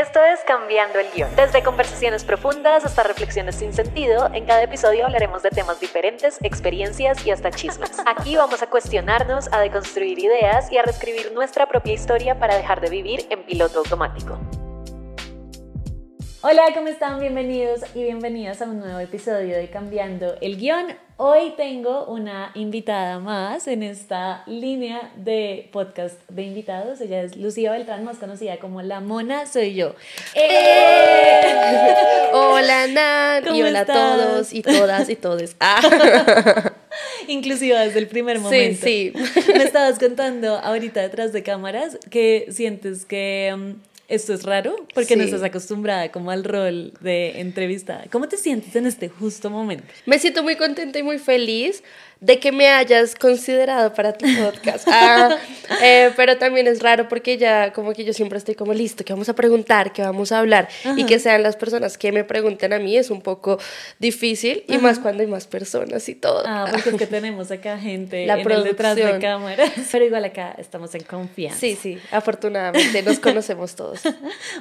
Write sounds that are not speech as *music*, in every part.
Esto es Cambiando el Guión. Desde conversaciones profundas hasta reflexiones sin sentido, en cada episodio hablaremos de temas diferentes, experiencias y hasta chismes. Aquí vamos a cuestionarnos, a deconstruir ideas y a reescribir nuestra propia historia para dejar de vivir en piloto automático. Hola, ¿cómo están? Bienvenidos y bienvenidas a un nuevo episodio de Cambiando el Guión. Hoy tengo una invitada más en esta línea de podcast de invitados. Ella es Lucía Beltrán, más conocida como La Mona Soy Yo. ¡Eh! Hola, Nan. *laughs* Y hola a todos y todas y todes. Ah. *laughs* Inclusiva desde el primer momento. Sí, sí. Me estabas contando ahorita detrás de cámaras que sientes que um, esto es raro porque no estás acostumbrada como al rol de entrevistada. ¿Cómo te sientes en este justo momento? Me siento muy contenta y muy feliz de que me hayas considerado para tu podcast. Ah, *laughs* eh, pero también es raro porque ya como que yo siempre estoy como listo, que vamos a preguntar, que vamos a hablar y que sean las personas que me pregunten a mí es un poco difícil y más cuando hay más personas y todo. Ah, porque es que *laughs* tenemos acá gente La en el detrás de cámaras. *laughs* Pero igual acá estamos en confianza. Sí, sí, afortunadamente nos conocemos todos.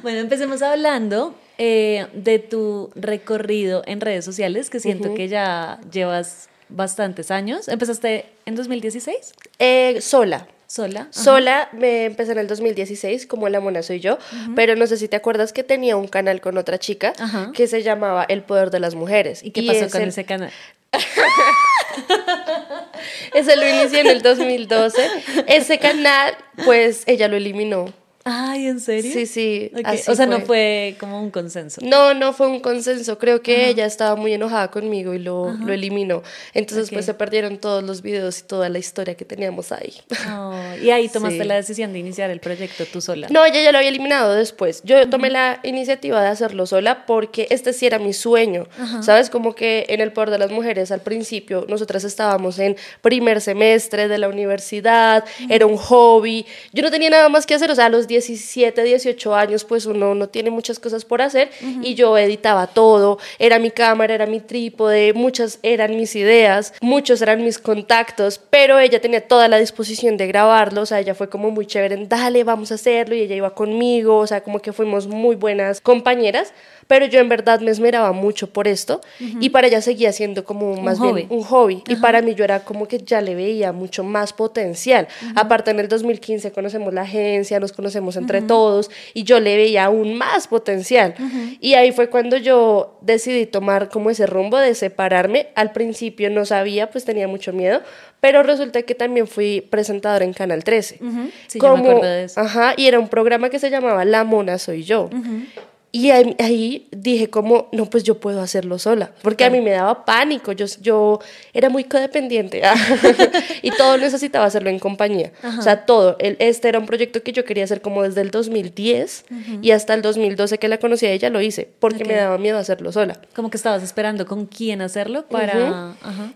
bueno, empecemos hablando eh, de tu recorrido en redes sociales, que siento que ya llevas bastantes años. ¿Empezaste en 2016? Eh, sola. Sola. Sola, me empecé en el 2016, como la mona soy yo, pero no sé si te acuerdas que tenía un canal con otra chica que se llamaba El Poder de las Mujeres. ¿Y qué pasó con ese canal? *laughs* ese lo inicié en el 2012. Ese canal, pues ella lo eliminó. Ay, ¿en serio? Sí, sí. o sea, no fue como un consenso. No, no fue un consenso. Creo que ella estaba muy enojada conmigo y lo, lo eliminó. Entonces, pues se perdieron todos los videos y toda la historia que teníamos ahí. Oh, y ahí *laughs* tomaste la decisión de iniciar el proyecto tú sola. No, ella ya lo había eliminado después. Yo tomé la iniciativa de hacerlo sola porque este sí era mi sueño. ¿Sabes? Como que en el Poder de las Mujeres al principio, nosotras estábamos en primer semestre de la universidad, era un hobby. Yo no tenía nada más que hacer, o sea, los 10 17, 18 años, pues uno no tiene muchas cosas por hacer y yo editaba todo, era mi cámara, era mi trípode, muchas eran mis ideas, muchos eran mis contactos, pero ella tenía toda la disposición de grabarlo, o sea, ella fue como muy chévere, dale, vamos a hacerlo y ella iba conmigo, o sea, como que fuimos muy buenas compañeras pero yo en verdad me esmeraba mucho por esto y para ella seguía siendo como más bien un hobby y para mí yo era como que ya le veía mucho más potencial. Aparte en el 2015 conocemos la agencia, nos conocemos entre todos y yo le veía aún más potencial. Y ahí fue cuando yo decidí tomar como ese rumbo de separarme. Al principio no sabía, pues tenía mucho miedo, pero resulta que también fui presentadora en Canal 13. Sí, como, yo me de eso. Ajá, y era un programa que se llamaba La Mona Soy Yo. Y ahí, dije como, no, pues yo puedo hacerlo sola, porque a mí me daba pánico, yo, yo era muy codependiente *laughs* y todo necesitaba hacerlo en compañía. O sea, todo. El, este era un proyecto que yo quería hacer como desde el 2010 y hasta el 2012 que la conocí a ella lo hice, porque me daba miedo hacerlo sola. Como que estabas esperando con quién hacerlo para...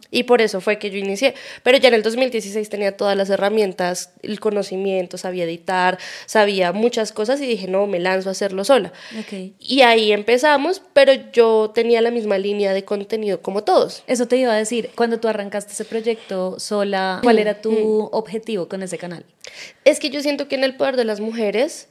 Y por eso fue que yo inicié. Pero ya en el 2016 tenía todas las herramientas, el conocimiento, sabía editar, sabía muchas cosas y dije, no, me lanzo a hacerlo sola. Okay. Y ahí empezamos, pero yo tenía la misma línea de contenido como todos. Eso te iba a decir, cuando tú arrancaste ese proyecto sola, ¿cuál era tu mm. objetivo con ese canal? Es que yo siento que en el poder de las mujeres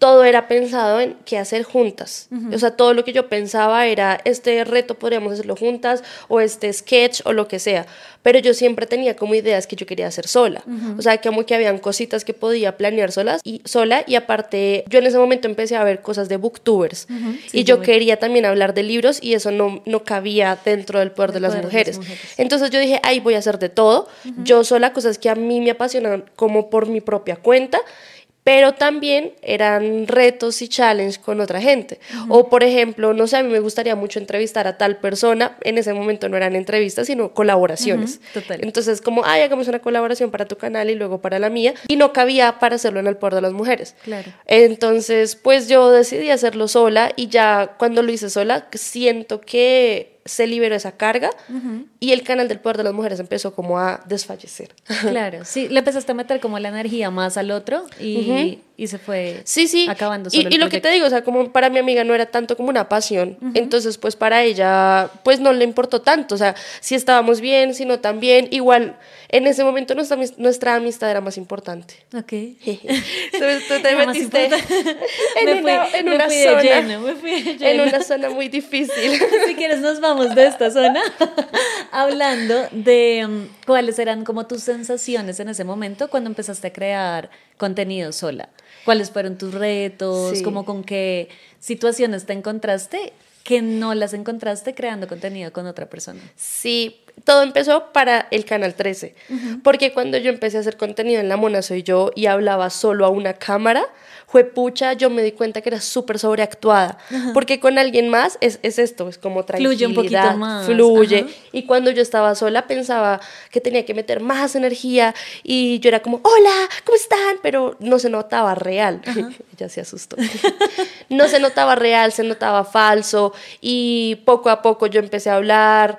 todo era pensado en qué hacer juntas. O sea, todo lo que yo pensaba era, este reto podríamos hacerlo juntas, o este sketch, o lo que sea. Pero yo siempre tenía como ideas que yo quería hacer sola. O sea, como que habían cositas que podía planear solas y, sola. Y aparte, yo en ese momento empecé a ver cosas de booktubers. y yo, quería también hablar de libros y eso no, no cabía dentro del poder, de, las mujeres. Entonces yo dije, ahí voy a hacer de todo. Yo sola, cosas que a mí me apasionan como por mi propia cuenta pero también eran retos y challenges con otra gente. O por ejemplo, no sé, a mí me gustaría mucho entrevistar a tal persona, en ese momento no eran entrevistas, sino colaboraciones. Entonces, como, ay, hagamos una colaboración para tu canal y luego para la mía, y no cabía para hacerlo en el Poder de las Mujeres. Claro. Entonces, pues yo decidí hacerlo sola y ya cuando lo hice sola, siento que se liberó esa carga y el canal del poder de las mujeres empezó como a desfallecer. Claro, sí, le empezaste a meter como la energía más al otro y, y se fue sí, sí. acabando y, y lo que te digo, o sea, como para mi amiga no era tanto como una pasión, entonces pues para ella pues no le importó tanto, o sea, si estábamos bien, si no tan bien, igual en ese momento nuestra, nuestra amistad era más importante. Ok. *laughs* *laughs* Entonces tú te metiste *laughs* en, una, en una zona, me fui en una zona muy difícil. si quieres nos vamos de esta zona hablando de um, cuáles eran como tus sensaciones en ese momento cuando empezaste a crear contenido sola. ¿Cuáles fueron tus retos? ¿Cómo con qué situaciones te encontraste que no las encontraste creando contenido con otra persona? Sí, todo empezó para el Canal 13, porque cuando yo empecé a hacer contenido en La Mona Soy Yo y hablaba solo a una cámara, fue pucha, yo me di cuenta que era súper sobreactuada, porque con alguien más es, es, esto, es como tranquilidad, fluye un poquito más. Fluye. Y cuando yo estaba sola pensaba que tenía que meter más energía y yo era como, hola, ¿cómo están? Pero no se notaba real. *laughs* ya se asustó. *laughs* no se notaba real, se notaba falso y poco a poco yo empecé a hablar,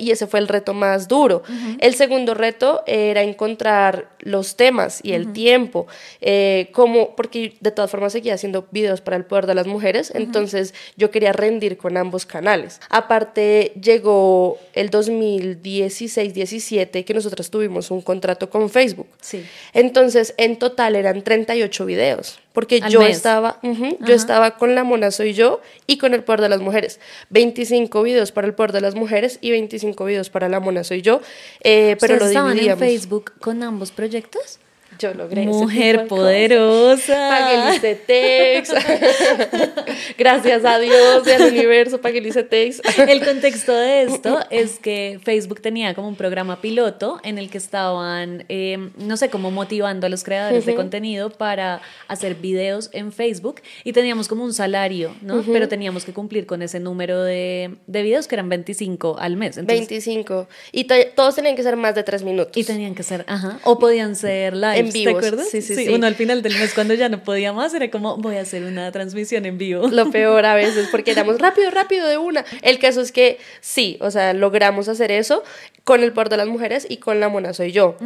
y ese fue el reto más duro. El segundo reto era encontrar los temas y el tiempo. Eh, como, porque de todas formas seguía haciendo videos para el poder de las mujeres, entonces yo quería rendir con ambos canales. Aparte, llegó el 2016-17 que nosotros tuvimos un contrato con Facebook. Sí. Entonces, en total eran 38 videos, porque yo estaba, yo estaba con La Mona Soy Yo y con el poder de las mujeres. 25 videos para el poder de las mujeres y 25 videos para La Mona Soy Yo, eh, pero lo dividíamos. en Facebook con ambos proyectos? Yo logré. Mujer poderosa. Pagué el ICETEX. *laughs* Gracias a Dios y al universo pagué el ICETEX. *laughs* el contexto de esto es que Facebook tenía como un programa piloto en el que estaban, em, no sé, como motivando a los creadores de contenido para hacer videos en Facebook y teníamos como un salario, ¿no? Pero teníamos que cumplir con ese número de, de videos que eran 25 al mes. 25. Y todos tenían que ser más de tres minutos. Y tenían que ser, ajá. O podían ser live en vivo. ¿Te acuerdas? Sí, sí, sí, Uno al final del mes, cuando ya no podía más, era como, voy a hacer una transmisión en vivo. Lo peor a *laughs* veces, porque éramos rápido, rápido de una. El caso es que sí, o sea, logramos hacer eso con el poder de las mujeres y con la mona soy yo.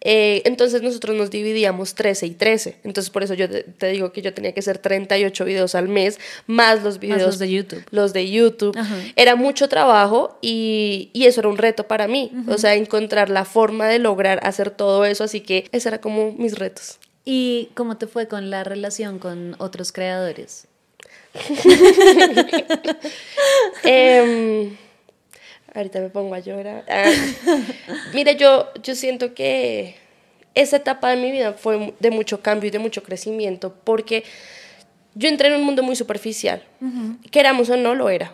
Eh, entonces nosotros nos dividíamos 13 y 13. Entonces por eso yo te, digo que yo tenía que hacer 38 videos al mes, más los videos. los de YouTube. Los de YouTube. Era mucho trabajo y, y, eso era un reto para mí. O sea, encontrar la forma de lograr hacer todo eso. Así que ese era como mis retos. ¿Y cómo te fue con la relación con otros creadores? *laughs* eh, ahorita me pongo a llorar. Ah, mire, yo, yo siento que esa etapa de mi vida fue de mucho cambio y de mucho crecimiento porque yo entré en un mundo muy superficial. Queramos o no, lo era.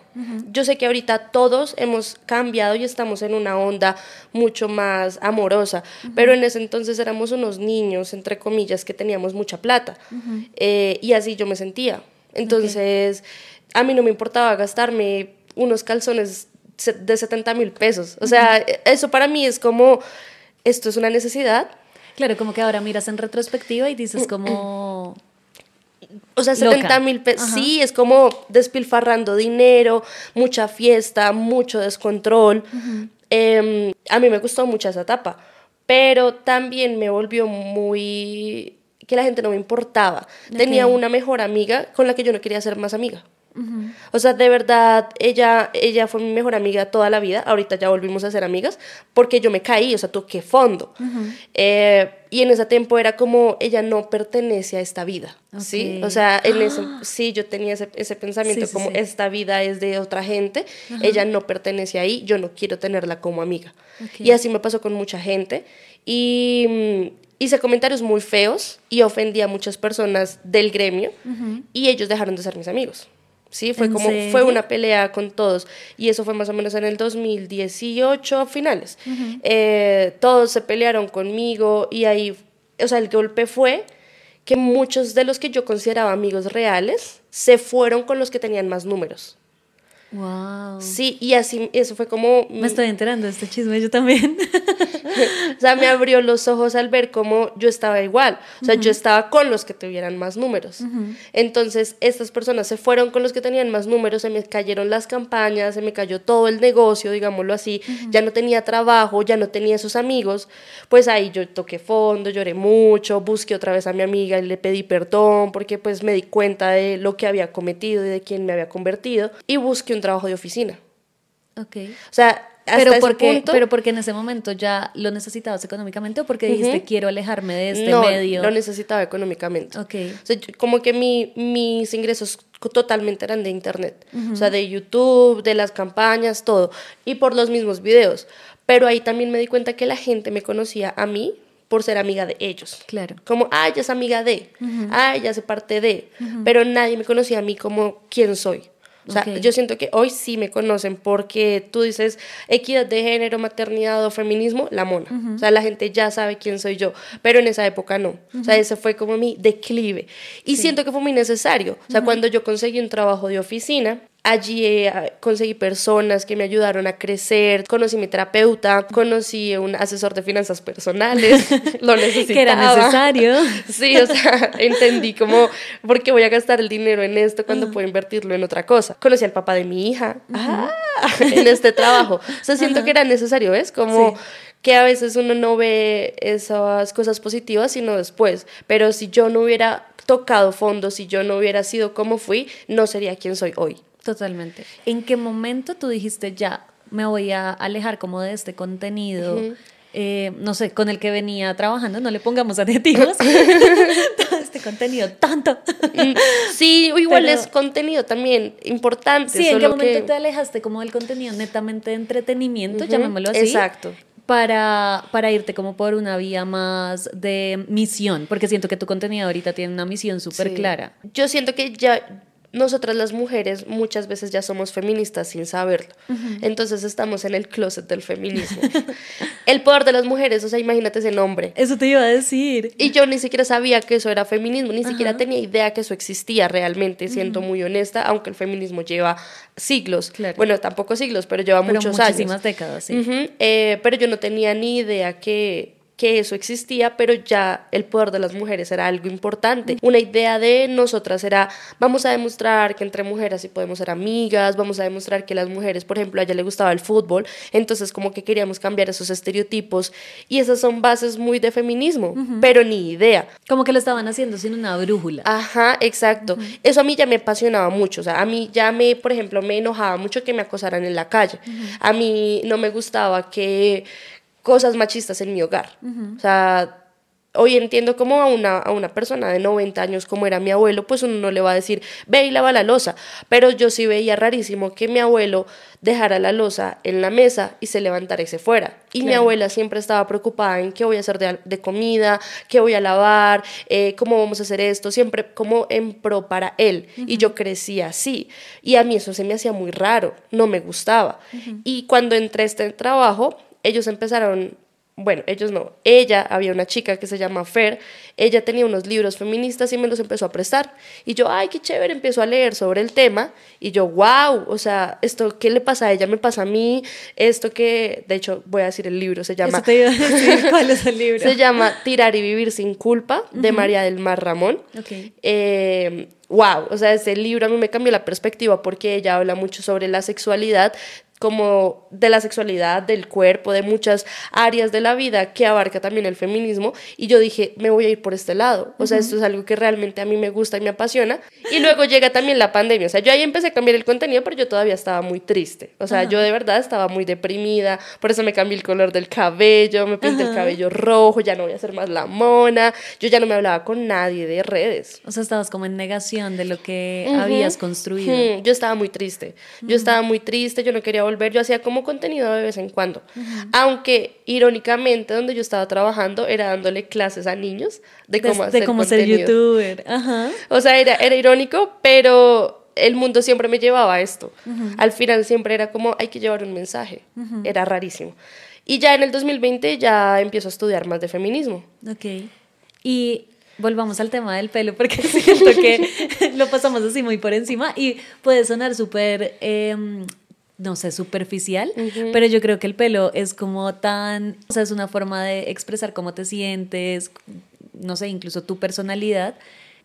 Yo sé que ahorita todos hemos cambiado y estamos en una onda mucho más amorosa, pero en ese entonces éramos unos niños, entre comillas, que teníamos mucha plata. Eh, y así yo me sentía. Entonces, a mí no me importaba gastarme unos calzones de 70 mil pesos. O sea, eso para mí es como, esto es una necesidad. Claro, como que ahora miras en retrospectiva y dices como o sea, 70 mil pesos. Sí, es como despilfarrando dinero, mucha fiesta, mucho descontrol. Em, a mí me gustó mucho esa etapa, pero también me volvió muy que la gente no me importaba. Tenía una mejor amiga con la que yo no quería ser más amiga. O sea, de verdad, ella, ella fue mi mejor amiga toda la vida. Ahorita ya volvimos a ser amigas porque yo me caí, o sea, toqué fondo. Eh, y en ese tiempo era como, ella no pertenece a esta vida, ¿sí? O sea, en eso, sí, yo tenía ese, ese pensamiento como, esta vida es de otra gente, ella no pertenece ahí, yo no quiero tenerla como amiga. Y así me pasó con mucha gente. Y mm, hice comentarios muy feos y ofendí a muchas personas del gremio y ellos dejaron de ser mis amigos. Sí, fue como, fue una pelea con todos. Y eso fue más o menos en el 2018 a finales. Eh, todos se pelearon conmigo y ahí, o sea, el golpe fue que muchos de los que yo consideraba amigos reales se fueron con los que tenían más números. Wow. Sí, y así, eso fue como... Me estoy enterando de este chisme yo también. *laughs* o sea, me abrió los ojos al ver cómo yo estaba igual. O sea, yo estaba con los que tuvieran más números. Entonces, estas personas se fueron con los que tenían más números, se me cayeron las campañas, se me cayó todo el negocio, digámoslo así. Ya no tenía trabajo, ya no tenía esos amigos. Pues ahí yo toqué fondo, lloré mucho, busqué otra vez a mi amiga y le pedí perdón porque pues me di cuenta de lo que había cometido y de quién me había convertido y busqué un trabajo de oficina. Ok. O sea, hasta Pero ese porque, punto, pero porque en ese momento ya lo necesitabas económicamente o porque dijiste quiero alejarme de este no, medio. lo necesitaba económicamente. Ok. O sea, como que mi, mis ingresos totalmente eran de internet, o sea, de YouTube, de las campañas, todo, y por los mismos videos. Pero ahí también me di cuenta que la gente me conocía a mí por ser amiga de ellos. Claro. Como, ah, ella es amiga de, ah, ella hace parte de, pero nadie me conocía a mí como quién soy. O sea, Ok. yo siento que hoy sí me conocen porque tú dices equidad de género, maternidad o feminismo, la mona. O sea, la gente ya sabe quién soy yo, pero en esa época no. O sea, ese fue como mi declive. Y siento que fue muy necesario. O sea, cuando yo conseguí un trabajo de oficina, Allí eh, conseguí personas que me ayudaron a crecer, conocí mi terapeuta, conocí un asesor de finanzas personales, *laughs* lo necesitaba. Que era necesario. *laughs* Sí, o sea, entendí como, ¿por qué voy a gastar el dinero en esto cuando puedo invertirlo en otra cosa? Conocí al papá de mi hija ah, en este trabajo. O sea, siento que era necesario, ¿ves? Como Sí. que a veces uno no ve esas cosas positivas, sino después. Pero si yo no hubiera tocado fondo, si yo no hubiera sido como fui, no sería quien soy hoy. Totalmente. ¿En qué momento tú dijiste ya me voy a alejar como de este contenido? eh, no sé, con el que venía trabajando, no le pongamos *laughs* adjetivos. *laughs* Todo este contenido tanto. Mm, Sí, o igual Pero- es contenido también importante. Sí, ¿en qué momento que- te alejaste como del contenido netamente de entretenimiento, Ujú, llamémoslo así? Exacto. Para, para irte como por una vía más de misión, porque siento que tu contenido ahorita tiene una misión súper Sí. clara. Yo siento que ya nosotras las mujeres muchas veces ya somos feministas sin saberlo. Entonces estamos en el closet del feminismo. *laughs* el poder de las mujeres, o sea, imagínate ese nombre. Eso te iba a decir. Y yo ni siquiera sabía que eso era feminismo, ni siquiera tenía idea que eso existía realmente, siento muy honesta, aunque el feminismo lleva siglos. Claro. Bueno, tampoco siglos, pero lleva Pero muchos muchísimas años. décadas, sí. Eh, pero yo no tenía ni idea que, que eso existía, pero ya el poder de las mujeres era algo importante. Una idea de nosotras era, vamos a demostrar que entre mujeres sí podemos ser amigas, vamos a demostrar que las mujeres, por ejemplo, a ella le gustaba el fútbol, entonces como que queríamos cambiar esos estereotipos y esas son bases muy de feminismo, pero ni idea. Como que lo estaban haciendo sin una brújula. Ajá, exacto. Eso a mí ya me apasionaba mucho. O sea, a mí ya me, por ejemplo, me enojaba mucho que me acosaran en la calle. A mí no me gustaba que cosas machistas en mi hogar. O sea, hoy entiendo como a una, a una persona de 90 años como era mi abuelo, pues uno no le va a decir, ve y lava la losa. Pero yo sí veía rarísimo que mi abuelo dejara la losa en la mesa y se levantara y se fuera. Y mi abuela siempre estaba preocupada en qué voy a hacer de, de comida, qué voy a lavar, eh, cómo vamos a hacer esto, siempre como en pro para él. Y yo crecí así. Y a mí eso se me hacía muy raro, no me gustaba. Y cuando entré a este trabajo, ellos empezaron, bueno, ellos no, ella, había una chica que se llama Fer, ella tenía unos libros feministas y me los empezó a prestar. Y yo, ay, qué chévere, empiezo a leer sobre el tema. Y yo, wow, o sea, esto, ¿qué le pasa a ella? Me pasa a mí. Esto que, de hecho, voy a decir el libro, se llama... Eso te iba a decir, *laughs* ¿cuál es el libro? Se llama Tirar y Vivir sin Culpa, de María del Mar Ramón. Ok. Eh, wow, o sea, ese libro a mí me cambió la perspectiva porque ella habla mucho sobre la sexualidad, como de la sexualidad, del cuerpo, de muchas áreas de la vida que abarca también el feminismo. Y yo dije, me voy a ir por este lado. O sea, esto es algo que realmente a mí me gusta y me apasiona. Y luego llega también la pandemia. O sea, yo ahí empecé a cambiar el contenido, pero yo todavía estaba muy triste. O sea, yo de verdad estaba muy deprimida. Por eso me cambié el color del cabello, me pinté el cabello rojo, ya no voy a ser más la mona. Yo ya no me hablaba con nadie de redes. O sea, estabas como en negación de lo que habías construido. Yo estaba muy triste. Yo estaba muy triste, yo no quería volver. Yo hacía como contenido de vez en cuando. Aunque, irónicamente, donde yo estaba trabajando era dándole clases a niños de De- cómo de, hacer cómo ser youtuber. Ajá. O sea, era, era irónico, pero el mundo siempre me llevaba a esto. Al final siempre era como, hay que llevar un mensaje. Era rarísimo. Y ya en el 2020 ya empiezo a estudiar más de feminismo. Ok. Y volvamos al tema del pelo, porque *laughs* siento que *laughs* lo pasamos así muy por encima y puede sonar súper, em, no sé, superficial, pero yo creo que el pelo es como tan, o sea, es una forma de expresar cómo te sientes, no sé, incluso tu personalidad.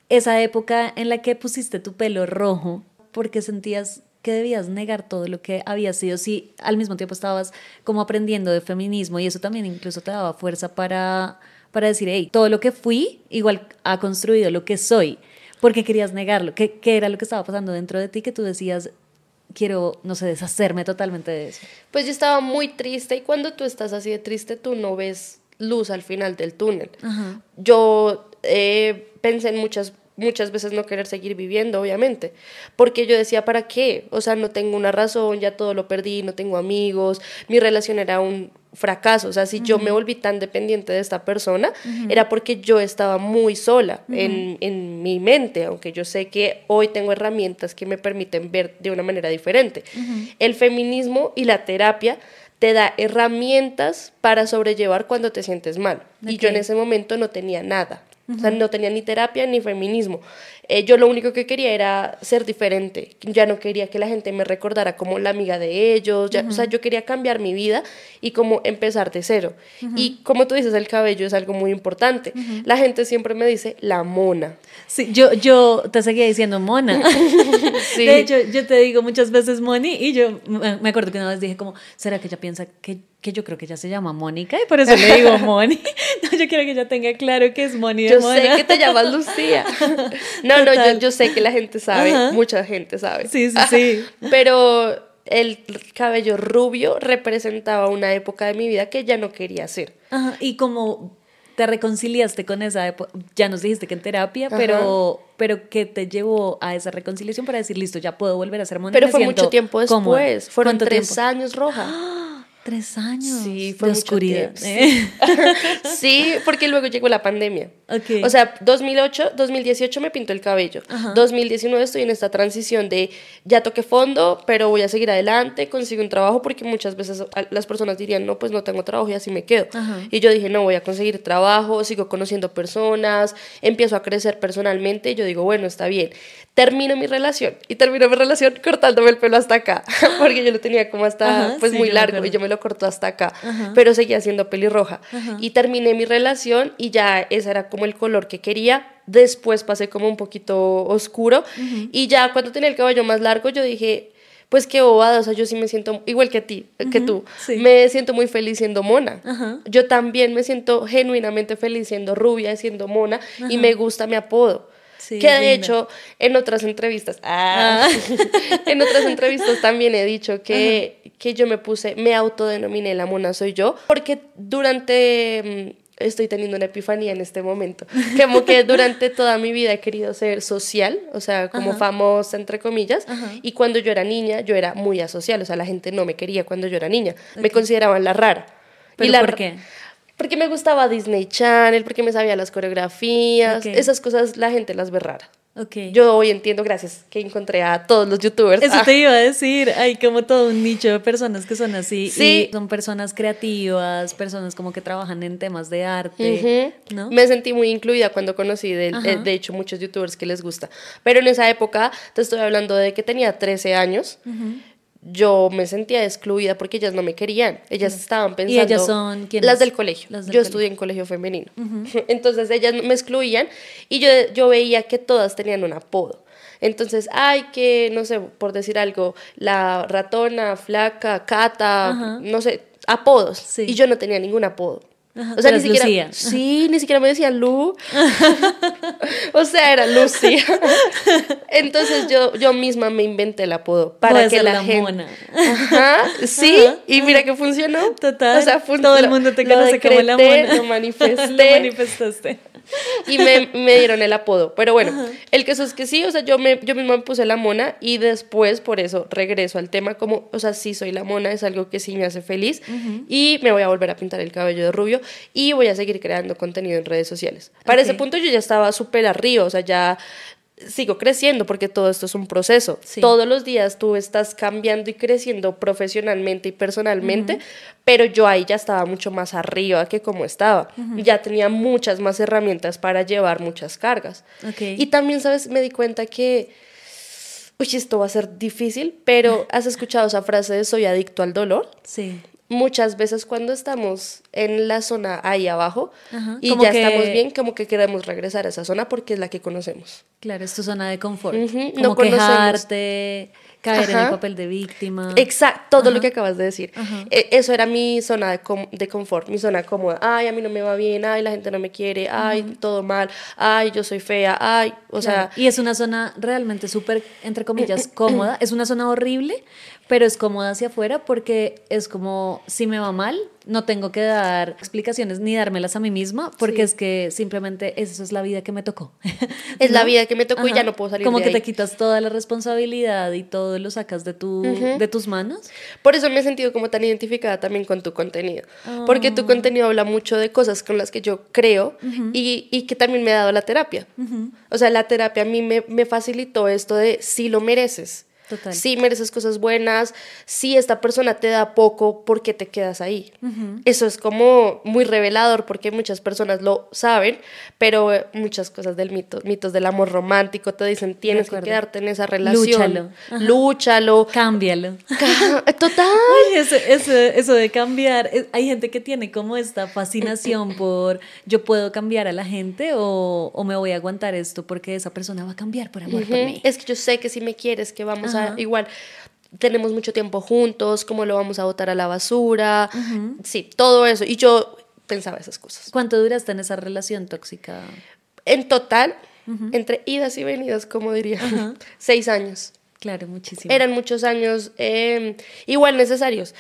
Esa época en la que pusiste tu pelo rojo, porque sentías que debías negar todo lo que había sido si al mismo tiempo estabas como aprendiendo de feminismo y eso también incluso te daba fuerza para, para decir, hey, todo lo que fui igual ha construido lo que soy, porque querías negarlo, ¿Qué, qué era lo que estaba pasando dentro de ti que tú decías, quiero, no sé, deshacerme totalmente de eso? Pues yo estaba muy triste y cuando tú estás así de triste tú no ves luz al final del túnel. Yo eh, pensé en muchas muchas veces no querer seguir viviendo, obviamente, porque yo decía, ¿para qué? O sea, no tengo una razón, ya todo lo perdí, no tengo amigos, mi relación era un fracaso, o sea, si yo me volví tan dependiente de esta persona, era porque yo estaba muy sola en, en, mi mente, aunque yo sé que hoy tengo herramientas que me permiten ver de una manera diferente. El feminismo y la terapia te da herramientas para sobrellevar cuando te sientes mal. Y yo en ese momento no tenía nada. O sea, no tenía ni terapia ni feminismo. Eh, yo lo único que quería era ser diferente. Ya no quería que la gente me recordara como la amiga de ellos. O sea, yo quería cambiar mi vida y como empezar de cero. Y como tú dices, el cabello es algo muy importante. La gente siempre me dice la mona. Sí, yo, yo te seguía diciendo mona. *laughs* sí. De hecho, yo te digo muchas veces Moni y yo me acuerdo que una vez dije como, ¿será que ella piensa que que yo creo que ella se llama Mónica y por eso le digo Moni. *laughs* No, yo quiero que ella tenga claro que es Moni Yo sé que te llamas Lucía. *laughs* No, no, yo, yo, sé que la gente sabe, mucha gente sabe. Sí, sí, sí. *laughs* Pero el cabello rubio representaba una época de mi vida que ya no quería hacer. Ajá, y como te reconciliaste con esa época, ya nos dijiste que en terapia, pero pero ¿qué te llevó a esa reconciliación para decir, listo, ya puedo volver a ser Mónica? Pero fue mucho tiempo después, fueron tres años roja. ¡Ah! Tres años. Sí, fue de oscuridad. *laughs* Sí. porque luego llegó la pandemia. O sea, 2008, 2018 me pintó el cabello. 2019 estoy en esta transición de ya toqué fondo, pero voy a seguir adelante, consigo un trabajo, porque muchas veces las personas dirían, no, pues no tengo trabajo y así me quedo. Y yo dije, no, voy a conseguir trabajo, sigo conociendo personas, empiezo a crecer personalmente. Y yo digo, bueno, está bien. Termino mi relación. Y termino mi relación cortándome el pelo hasta acá, *laughs* porque yo lo tenía como hasta, pues muy largo y yo me lo cortó hasta acá, pero seguía siendo pelirroja. Y terminé mi relación y ya ese era como el color que quería. Después pasé como un poquito oscuro y ya cuando tenía el cabello más largo yo dije, pues qué bobada, o sea, yo sí me siento igual que a ti, que tú, me siento muy feliz siendo mona. Yo también me siento genuinamente feliz siendo rubia, siendo mona y me gusta mi apodo que de hecho en otras entrevistas, ah, *laughs* en otras entrevistas también he dicho que, que yo me puse, me autodenominé la mona soy yo, porque durante mm, estoy teniendo una epifanía en este momento. *laughs* Como que durante toda mi vida he querido ser social, o sea, como famosa, entre comillas, y cuando yo era niña, yo era muy asocial, o sea, la gente no me quería cuando yo era niña, me consideraban la rara. ¿Pero y la, por qué? Porque me gustaba Disney Channel, porque me sabía las coreografías, esas cosas la gente las ve rara. Okay. Yo hoy entiendo, gracias, que encontré a todos los youtubers. Eso te iba a decir, hay como todo un nicho de personas que son así. Sí. son personas creativas, personas como que trabajan en temas de arte, ¿no? Me sentí muy incluida cuando conocí, de, de, hecho, muchos youtubers que les gusta. Pero en esa época, te estoy hablando de que tenía 13 años yo me sentía excluida porque ellas no me querían. Ellas estaban pensando. ¿Y ellas son quiénes? Las del colegio. yo estudié en colegio femenino. *laughs* Entonces ellas me excluían y yo, yo veía que todas tenían un apodo. Entonces, ay, que, no sé, por decir algo, la ratona, flaca, cata, no sé, apodos. Y yo no tenía ningún apodo o sea, ni siquiera. Sí, ni siquiera me decían Lu. *laughs* *laughs* o sea, era Lucía. Entonces yo, yo misma me inventé el apodo para que la, gente. Ajá, sí, y mira que funcionó. Total. O sea, todo el mundo te conoce como la mona. Lo *laughs* manifesté. lo manifestaste y me, me, dieron el apodo. Pero bueno, el caso es que sí, o sea, yo, me, yo misma me puse la mona y después por eso regreso al tema como, o sea, sí soy la mona, es algo que sí me hace feliz y me voy a volver a pintar el cabello de rubio y voy a seguir creando contenido en redes sociales. Para ese punto yo ya estaba súper arriba, o sea, ya sigo creciendo porque todo esto es un proceso. Sí. Todos los días tú estás cambiando y creciendo profesionalmente y personalmente, pero yo ahí ya estaba mucho más arriba que como estaba. Ya tenía muchas más herramientas para llevar muchas cargas. Ok. Y también, ¿sabes? Me di cuenta que, uy, esto va a ser difícil, pero ¿has escuchado esa frase de soy adicto al dolor? Sí. Muchas veces cuando estamos en la zona ahí abajo Ajá, y ya que- estamos bien, como que queremos regresar a esa zona porque es la que conocemos. Claro, es tu zona de confort. Ujú, Como no conocemos. quejarte, caer en el Ajá. papel de víctima. Exacto, todo lo Ajá. que acabas de decir. Ajá. E- Eso era mi zona de, com- de confort, mi zona cómoda. Ay, a mí no me va bien, ay, la gente no me quiere, ay, todo mal, ay, yo soy fea, ay, o Claro, sea, y es una zona realmente súper, entre comillas, *clears throat* cómoda. Es una zona horrible, pero es cómoda hacia afuera porque es como, si me va mal, no tengo que dar explicaciones ni dármelas a mí misma, porque Sí. es que simplemente eso es la vida que me tocó. *laughs* Es la vida que me tocó y ya no puedo salir Como de que te quitas toda la responsabilidad y todo lo sacas de, tu, de tus manos. Por eso me he sentido como tan identificada también con tu contenido. Porque Ah. tu contenido habla mucho de cosas con las que yo creo y, y que también me ha dado la terapia. O sea, la terapia a mí me, me facilitó esto de si lo mereces. Total. Si mereces cosas buenas, si esta persona te da poco, ¿por qué te quedas ahí? Eso es como muy revelador porque muchas personas lo saben, pero eh, muchas cosas del mito, mitos del amor romántico te dicen tienes que quedarte en esa relación. Lúchalo. Lúchalo. Cámbialo. Ca- Total. Eso, eso, eso de cambiar, eh, hay gente que tiene como esta fascinación *clears throat* por yo puedo cambiar a la gente o, o me voy a aguantar esto porque esa persona va a cambiar por amor por Ujú. mí. Es que yo sé que si me quieres, que vamos Ajá. a igual. Tenemos mucho tiempo juntos, cómo lo vamos a botar a la basura. Sí, todo eso. Y yo pensaba esas cosas. ¿Cuánto duraste en esa relación tóxica? En total, entre idas y venidas, como diría, *laughs* seis años. Claro, muchísimo. Eran muchos años eh, igual necesarios.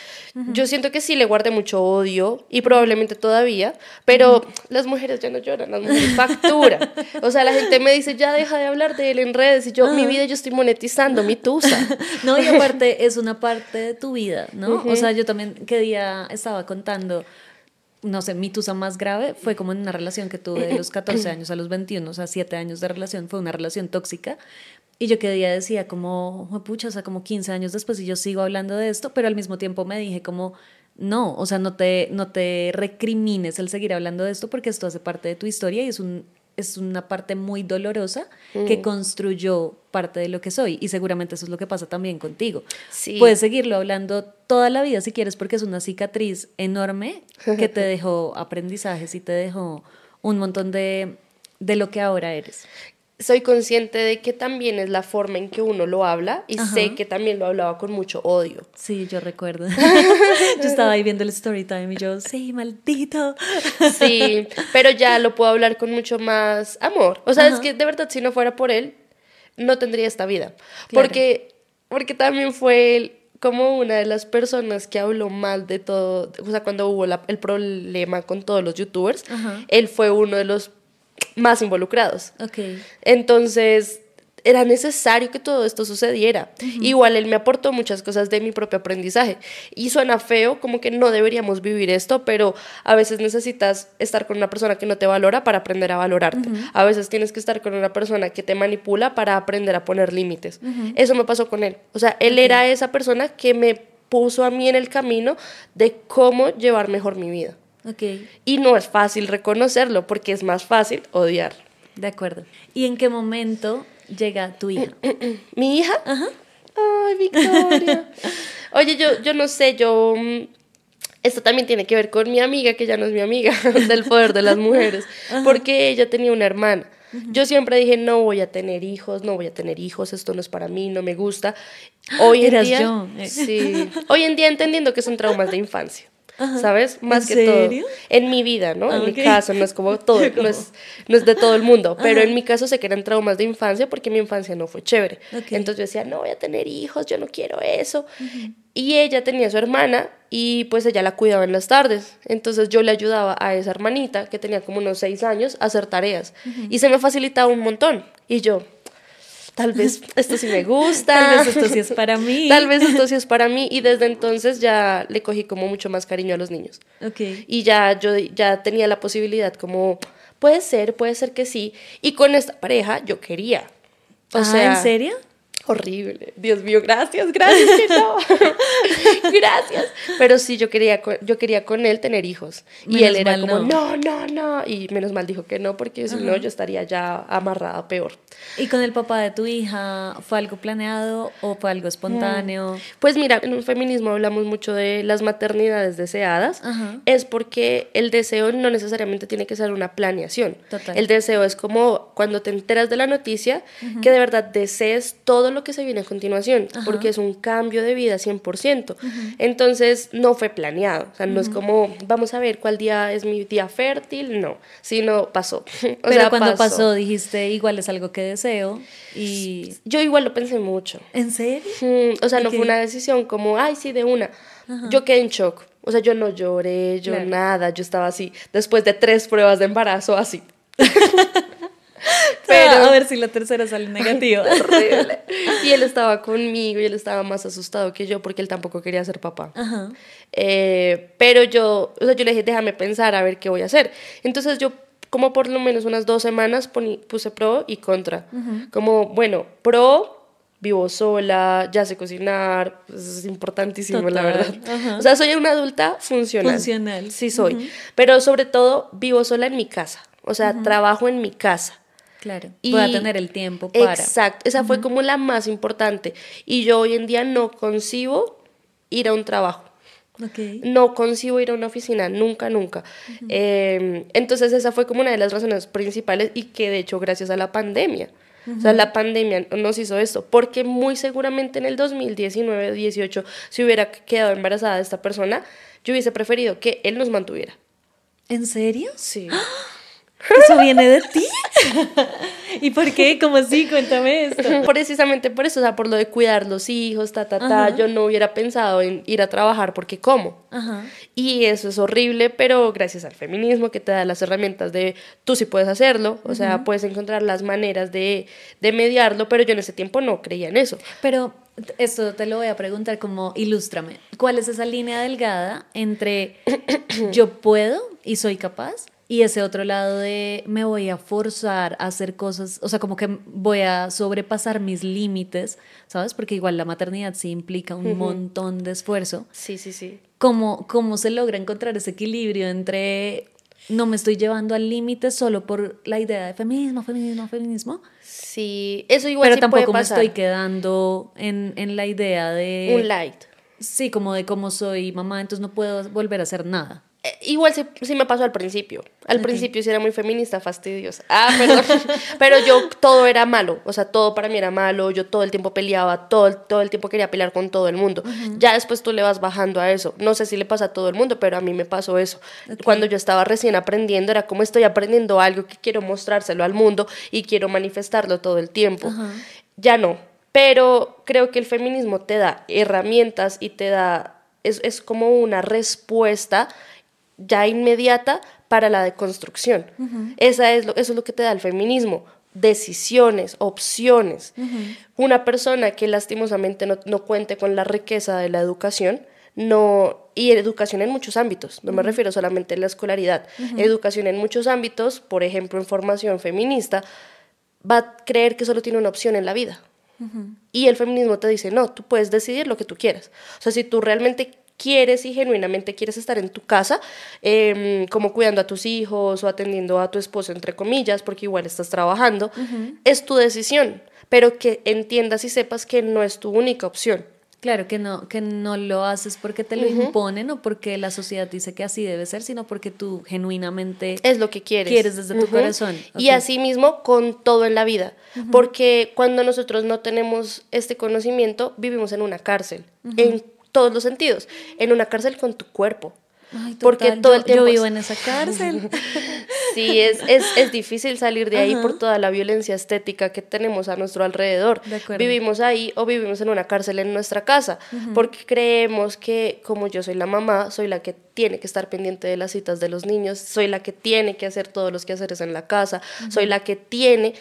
Yo siento que sí le guardé mucho odio y probablemente todavía, pero las mujeres ya no lloran, las mujeres facturan. *laughs* O sea, la gente me dice, ya deja de hablar de él en redes y yo, mi vida yo estoy monetizando, mi tusa. *laughs* No, y aparte es una parte de tu vida, ¿no? O sea, yo también, ¿qué día estaba contando? No sé, mi tusa más grave fue como en una relación que tuve de los 14 *clears throat* años a los 21, o sea, 7 años de relación, fue una relación tóxica. Y yo qué día decía como, pucha, o sea, como 15 años después y yo sigo hablando de esto, pero al mismo tiempo me dije como, no, o sea, no te, no te recrimines el seguir hablando de esto porque esto hace parte de tu historia y es un, es una parte muy dolorosa que construyó parte de lo que soy y seguramente eso es lo que pasa también contigo. Sí. Puedes seguirlo hablando toda la vida si quieres porque es una cicatriz enorme que te *laughs* dejó aprendizajes y te dejó un montón de, de lo que ahora eres. Soy consciente de que también es la forma en que uno lo habla y Ajá. sé que también lo hablaba con mucho odio. Sí, yo recuerdo. *laughs* yo estaba ahí viendo el story time y yo, sí, maldito. Sí, pero ya lo puedo hablar con mucho más amor. O sea, es que de verdad si no fuera por él, no tendría esta vida. Claro. Porque, porque también fue él como una de las personas que habló mal de todo, o sea, cuando hubo la- el problema con todos los youtubers, Ajá. él fue uno de los más involucrados. Ok. Entonces, era necesario que todo esto sucediera. Igual él me aportó muchas cosas de mi propio aprendizaje. Y suena feo, como que no deberíamos vivir esto, pero a veces necesitas estar con una persona que no te valora para aprender a valorarte. A veces tienes que estar con una persona que te manipula para aprender a poner límites. Eso me pasó con él. O sea, él era esa persona que me puso a mí en el camino de cómo llevar mejor mi vida. Ok, Y no es fácil reconocerlo porque es más fácil odiar. de acuerdo. ¿Y en qué momento llega tu hija? *clears throat* ¿Mi hija? Ay, Victoria. *laughs* Oye, yo, yo no sé, yo... mm, Esto también tiene que ver con mi amiga, que ya no es mi amiga, *laughs* del poder de las mujeres, *laughs* porque ella tenía una hermana. Yo siempre dije, no voy a tener hijos, no voy a tener hijos, esto no es para mí, no me gusta. Hoy en Eras día, yo, sí, hoy en día entendiendo que son traumas de infancia. ¿Sabes? Más ¿En que serio? todo. En mi vida, ¿no? Ah, en mi caso, no es como todo, *laughs* no es, no es de todo el mundo, pero en mi caso sé que eran traumas de infancia porque mi infancia no fue chévere. Entonces yo decía, no voy a tener hijos, yo no quiero eso. Y ella tenía a su hermana y pues ella la cuidaba en las tardes. Entonces yo le ayudaba a esa hermanita que tenía como unos seis años a hacer tareas. Y se me facilitaba un montón. Y yo, tal vez *laughs* esto sí me gusta. Tal vez esto *laughs* sí es para mí. Tal vez esto sí es para mí. Y desde entonces ya le cogí como mucho más cariño a los niños. Ok. Y ya yo ya tenía la posibilidad como, puede ser, puede ser que sí. Y con esta pareja yo quería. O Ah, sea, ¿en serio? Horrible. Dios mío, gracias, gracias, que no. *laughs* gracias. Pero sí, yo quería, yo quería con él tener hijos. y Menos él era como, no. no. no, no, Y menos mal dijo que no, porque si no, yo estaría ya amarrada peor. ¿Y con el papá de tu hija fue algo planeado o fue algo espontáneo? Pues mira, en un feminismo hablamos mucho de las maternidades deseadas. Ajá. Es porque el deseo no necesariamente tiene que ser una planeación. Total. El deseo es como cuando te enteras de la noticia, que de verdad desees todo lo que se viene a continuación, porque es un cambio de vida 100%. Entonces no fue planeado. O sea, no es como, vamos a ver cuál día es mi día fértil, no, sino pasó. *laughs* O Pero sea, cuando pasó. dijiste, igual es algo que deseo y... Yo igual lo pensé mucho. ¿En serio? Mm, o sea, ¿Y no qué? fue una decisión como, ay, sí, de una. Yo quedé en shock. O sea, yo no lloré, yo Claro. nada, yo estaba así, después de tres pruebas de embarazo, así. *laughs* *laughs* Pero a ver si la tercera sale negativa. *laughs* Horrible. *laughs* Y él estaba conmigo y él estaba más asustado que yo porque él tampoco quería ser papá. Ajá. Eh, pero yo, o sea, yo le dije, déjame pensar a ver qué voy a hacer. Entonces yo, como por lo menos unas dos semanas, puse pro y contra. Como, bueno, pro, vivo sola, ya sé cocinar, pues, es importantísimo, la Total, verdad. ajá. O sea, soy una adulta funcional. Funcional. Sí soy. Pero sobre todo, vivo sola en mi casa. O sea, trabajo en mi casa. Claro. Y- Voy a tener el tiempo para... Exacto, esa fue como la más importante. Y yo hoy en día no concibo ir a un trabajo. Ok. No concibo ir a una oficina, nunca, nunca. Eh, entonces esa fue como una de las razones principales y que de hecho gracias a la pandemia. O sea, la pandemia nos hizo esto, porque muy seguramente en el 2019-18, si hubiera quedado embarazada esta persona, yo hubiese preferido que él nos mantuviera. ¿En serio? Sí. ¿Eso viene de ti? *laughs* ¿Y por qué? ¿Cómo así? Cuéntame esto. Precisamente por eso, o sea, por lo de cuidar los hijos, ta, ta, ta, Ajá. yo no hubiera pensado en ir a trabajar porque ¿cómo? Ajá. Y eso es horrible, pero gracias al feminismo que te da las herramientas de tú sí puedes hacerlo, o sea, puedes encontrar las maneras de, de mediarlo, pero yo en ese tiempo no creía en eso. Pero esto te lo voy a preguntar como ilústrame. ¿Cuál es esa línea delgada entre *coughs* yo puedo y soy capaz y ese otro lado de me voy a forzar a hacer cosas, o sea, como que voy a sobrepasar mis límites, ¿sabes? Porque igual la maternidad sí implica un montón de esfuerzo. Sí, sí, sí. ¿Cómo, ¿Cómo se logra encontrar ese equilibrio entre no me estoy llevando al límite solo por la idea de feminismo, feminismo, feminismo? Sí, eso igual Pero sí tampoco puede me estoy quedando en, en la idea de... Un light. Sí, como de cómo soy mamá, entonces no puedo volver a hacer nada. Eh, Igual sí, sí me pasó al principio. Al principio sí era muy feminista, fastidiosa. Ah, perdón. *laughs* Pero yo todo era malo. O sea, todo para mí era malo. Yo todo el tiempo peleaba, todo, todo el tiempo quería pelear con todo el mundo. Ya después tú le vas bajando a eso. No sé si le pasa a todo el mundo, pero a mí me pasó eso. Cuando yo estaba recién aprendiendo, era como estoy aprendiendo algo que quiero mostrárselo al mundo y quiero manifestarlo todo el tiempo. Ya no. Pero creo que el feminismo te da herramientas y te da. Es, es como una respuesta ya inmediata para la deconstrucción. Esa es lo, eso es lo que te da el feminismo. Decisiones, opciones. Una persona que lastimosamente no, no cuente con la riqueza de la educación, no, y educación en muchos ámbitos, no me refiero solamente a la escolaridad, educación en muchos ámbitos, por ejemplo en formación feminista, va a creer que solo tiene una opción en la vida. Y el feminismo te dice, no, tú puedes decidir lo que tú quieras. O sea, si tú realmente quieres y genuinamente quieres estar en tu casa, em, como cuidando a tus hijos o atendiendo a tu esposo, entre comillas, porque igual estás trabajando, es tu decisión, pero que entiendas y sepas que no es tu única opción. Claro, que no, que no lo haces porque te lo imponen o porque la sociedad dice que así debe ser, sino porque tú genuinamente Es lo que quieres. quieres desde tu corazón. Y así mismo con todo en la vida. Porque cuando nosotros no tenemos este conocimiento, vivimos en una cárcel. En todos los sentidos. En una cárcel con tu cuerpo. Ay, porque total, todo yo- el tiempo Yo vivo en esa cárcel. *laughs* Sí, es, es, es difícil salir de ahí Ajá. por toda la violencia estética que tenemos a nuestro alrededor. De acuerdo. Vivimos ahí o vivimos en una cárcel en nuestra casa, porque creemos que como yo soy la mamá, soy la que tiene que estar pendiente de las citas de los niños, soy la que tiene que hacer todos los quehaceres en la casa, soy la que tiene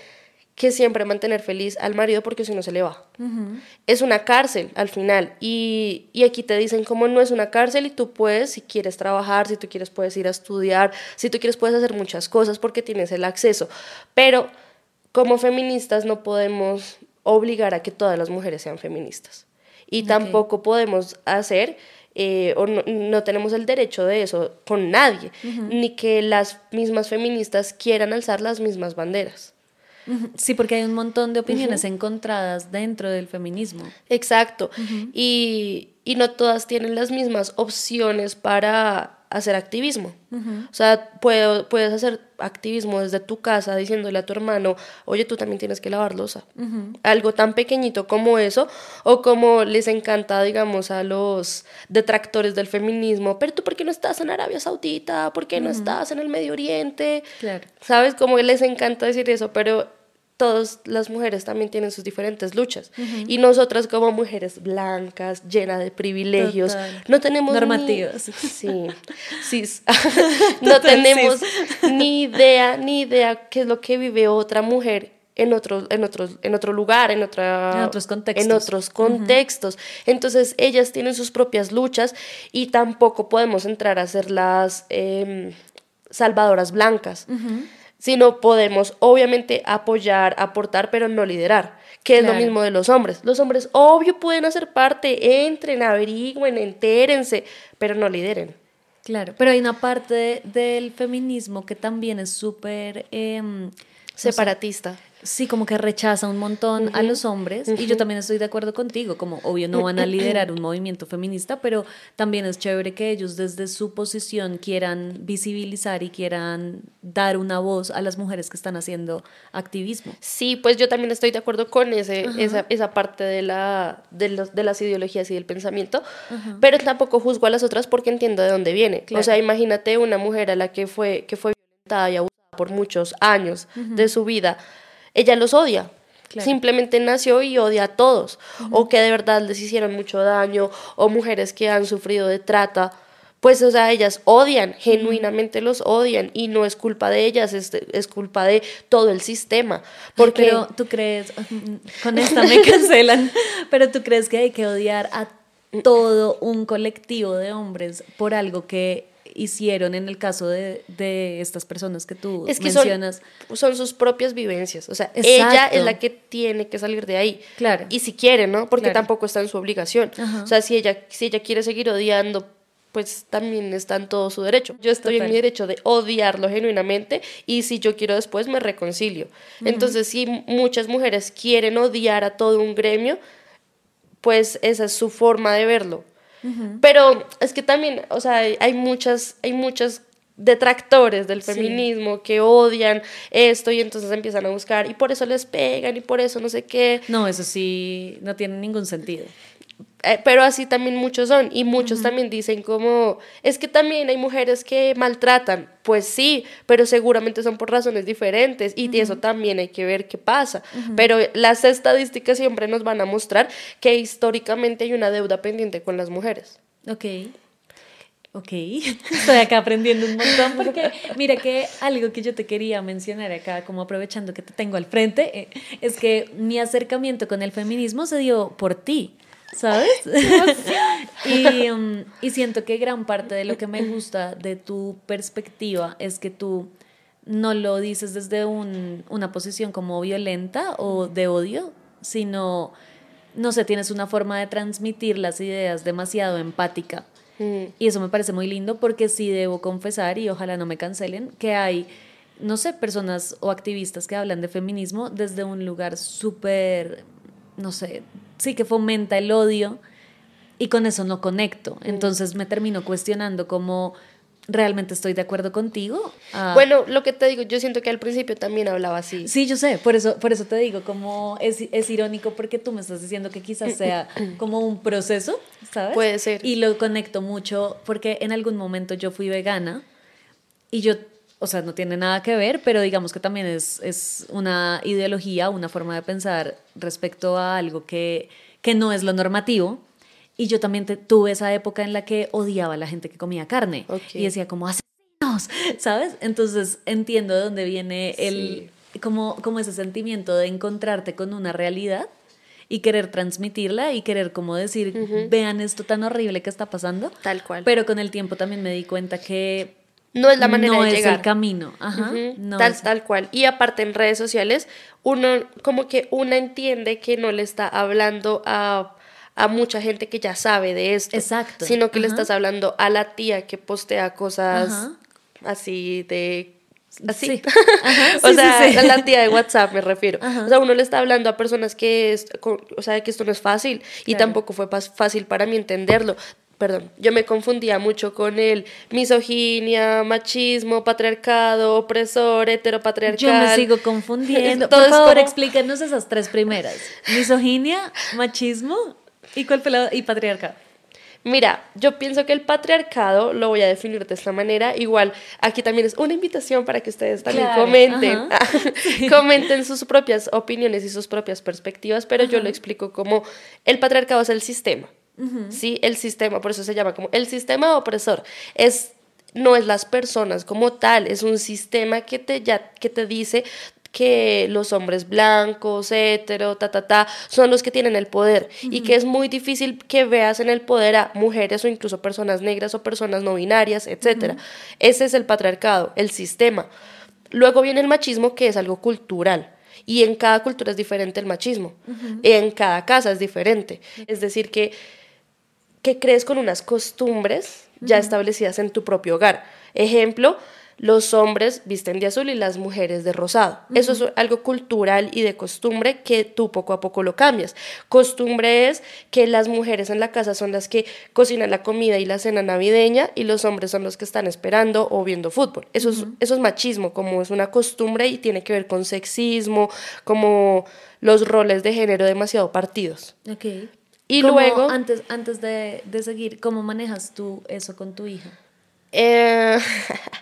que siempre mantener feliz al marido porque si no se le va. Es una cárcel al final y, y aquí te dicen como no es una cárcel y tú puedes, si quieres trabajar, si tú quieres puedes ir a estudiar, si tú quieres puedes hacer muchas cosas porque tienes el acceso, pero como feministas no podemos obligar a que todas las mujeres sean feministas. Y tampoco podemos hacer eh, o no, tenemos el derecho de eso con nadie, ni que las mismas feministas quieran alzar las mismas banderas. Sí, porque hay un montón de opiniones encontradas dentro del feminismo. Exacto. y, y no todas tienen las mismas opciones para hacer activismo. O sea, puedes hacer activismo desde tu casa diciéndole a tu hermano, oye, tú también tienes que lavar losa. Algo tan pequeñito como eso, o como les encanta, digamos, a los detractores del feminismo, pero tú, ¿por qué no estás en Arabia Saudita? ¿Por qué no estás en el Medio Oriente? Claro. ¿Sabes? Como les encanta decir eso, pero todas las mujeres también tienen sus diferentes luchas. Y nosotras como mujeres blancas, llenas de privilegios, no tenemos... Normativas. sí, *laughs* sí. *laughs* no tenemos ni idea, ni idea qué es lo que vive otra mujer en otro, en otros, en otro lugar, en, otra, en otros contextos. En otros contextos. Entonces, ellas tienen sus propias luchas y tampoco podemos entrar a ser las em, salvadoras blancas sino podemos obviamente apoyar, aportar, pero no liderar, que es lo mismo de los hombres. Los hombres, obvio, pueden hacer parte, entren, averigüen, entérense, pero no lideren. Claro, pero hay una parte del feminismo que también es súper... Em, Separatista. Sí, como que rechaza un montón a los hombres y yo también estoy de acuerdo contigo, como obvio no van a liderar un movimiento feminista, pero también es chévere que ellos desde su posición quieran visibilizar y quieran dar una voz a las mujeres que están haciendo activismo. Sí, pues yo también estoy de acuerdo con ese, esa, esa, parte de, la, de, los, de, las ideologías y del pensamiento, pero tampoco juzgo a las otras porque entiendo de dónde viene. O sea, imagínate una mujer a la que fue, que fue violentada y abusada por muchos años de su vida ella los odia. Simplemente nació y odia a todos. O que de verdad les hicieron mucho daño, o mujeres que han sufrido de trata. Pues, o sea, ellas odian, genuinamente los odian, y no es culpa de ellas, es, es culpa de todo el sistema. Porque pero tú crees, *laughs* con esta me cancelan, pero tú crees que hay que odiar a *laughs* todo un colectivo de hombres por algo que hicieron en el caso de, de estas personas que tú es que mencionas. Son, sus propias vivencias. O sea, ella es la que tiene que salir de ahí. Claro. Y si quiere, ¿no? Porque tampoco está en su obligación. O sea, si ella, si ella quiere seguir odiando pues también está en todo su derecho. Yo estoy en mi derecho de odiarlo genuinamente y si yo quiero después me reconcilio. Entonces, si muchas mujeres quieren odiar a todo un gremio, pues esa es su forma de verlo. Pero es que también, o sea, hay muchas, hay muchas detractores del feminismo que odian esto y entonces empiezan a buscar y por eso les pegan y por eso no sé qué. No, eso sí, no tiene ningún sentido. Eh, pero así también muchos son y muchos también dicen como es que también hay mujeres que maltratan pues sí pero seguramente son por razones diferentes y eso también hay que ver qué pasa. Pero las estadísticas siempre nos van a mostrar que históricamente hay una deuda pendiente con las mujeres. Ok. Ok, *laughs* estoy acá aprendiendo un montón porque mira que algo que yo te quería mencionar acá, como aprovechando que te tengo al frente, eh, es que mi acercamiento con el feminismo se dio por ti. ¿Sabes? *laughs* *laughs* y, um, y siento que gran parte de lo que me gusta de tu perspectiva es que tú no lo dices desde un, una posición como violenta o de odio, sino, no sé, tienes una forma de transmitir las ideas demasiado empática. Mm. Y eso me parece muy lindo porque sí debo confesar, y ojalá no me cancelen, que hay, no sé, personas o activistas que hablan de feminismo desde un lugar súper, no sé, sí que fomenta el odio y con eso no conecto. Entonces me termino cuestionando cómo realmente estoy de acuerdo contigo. Ah. bueno, lo que te digo, yo siento que al principio también hablaba así. Sí, yo sé, por eso, por eso te digo, como es, es irónico porque tú me estás diciendo que quizás sea *clears throat* como un proceso, ¿sabes? Puede ser. Y lo conecto mucho porque en algún momento yo fui vegana y yo o sea, no tiene nada que ver, pero digamos que también es, es una ideología, una forma de pensar respecto a algo que, que no es lo normativo. Y yo también tuve esa época en la que odiaba a la gente que comía carne y decía como asesinos, *laughs* ¿sabes? Entonces entiendo de dónde viene el, como, como ese sentimiento de encontrarte con una realidad y querer transmitirla y querer como decir, vean esto tan horrible que está pasando. Tal cual. Pero con el tiempo también me di cuenta que no es la manera no de es llegar. el camino. Ajá. No tal, es- tal cual. Y aparte en redes sociales, uno como que una entiende que no le está hablando a, a mucha gente que ya sabe de esto. Exacto, Sino que le estás hablando a la tía que postea cosas Ajá. así de... Así. Sí. *laughs* Ajá, o sí, sea, sí. a la tía de WhatsApp me refiero. Ajá. O sea, uno le está hablando a personas que, es, o sea, que esto no es fácil y Claro. tampoco fue fácil para mí entenderlo. Perdón, yo me confundía mucho con el misoginia, machismo, patriarcado, opresor, heteropatriarcal. Yo me sigo confundiendo. Todo Por favor, explícanos esas tres primeras. Misoginia, machismo y cuál fue la- y patriarcado. Mira, yo pienso que el patriarcado lo voy a definir de esta manera. Igual, aquí también es una invitación para que ustedes también Claro, comenten. *laughs* comenten sus propias opiniones y sus propias perspectivas, pero yo lo explico como el patriarcado es el sistema. Sí, el sistema, por eso se llama como el sistema opresor. Es no es las personas como tal, es un sistema que te ya que te dice que los hombres blancos, hetero, ta, ta, ta, son los que tienen el poder y que es muy difícil que veas en el poder a mujeres o incluso personas negras o personas no binarias, etcétera. Ese es el patriarcado, el sistema. Luego viene el machismo, que es algo cultural. Y en cada cultura es diferente el machismo. En cada casa es diferente. Es decir, que, que crees con unas costumbres ya establecidas en tu propio hogar. Ejemplo, los hombres visten de azul y las mujeres de rosado. Eso es algo cultural y de costumbre que tú poco a poco lo cambias. Costumbre es que las mujeres en la casa son las que cocinan la comida y la cena navideña y los hombres son los que están esperando o viendo fútbol. Eso, es, eso es machismo, como es una costumbre y tiene que ver con sexismo, como los roles de género demasiado partidos. Ok. Y ¿Cómo, luego- Antes, antes de, de seguir, ¿cómo manejas tú eso con tu hija? Eh,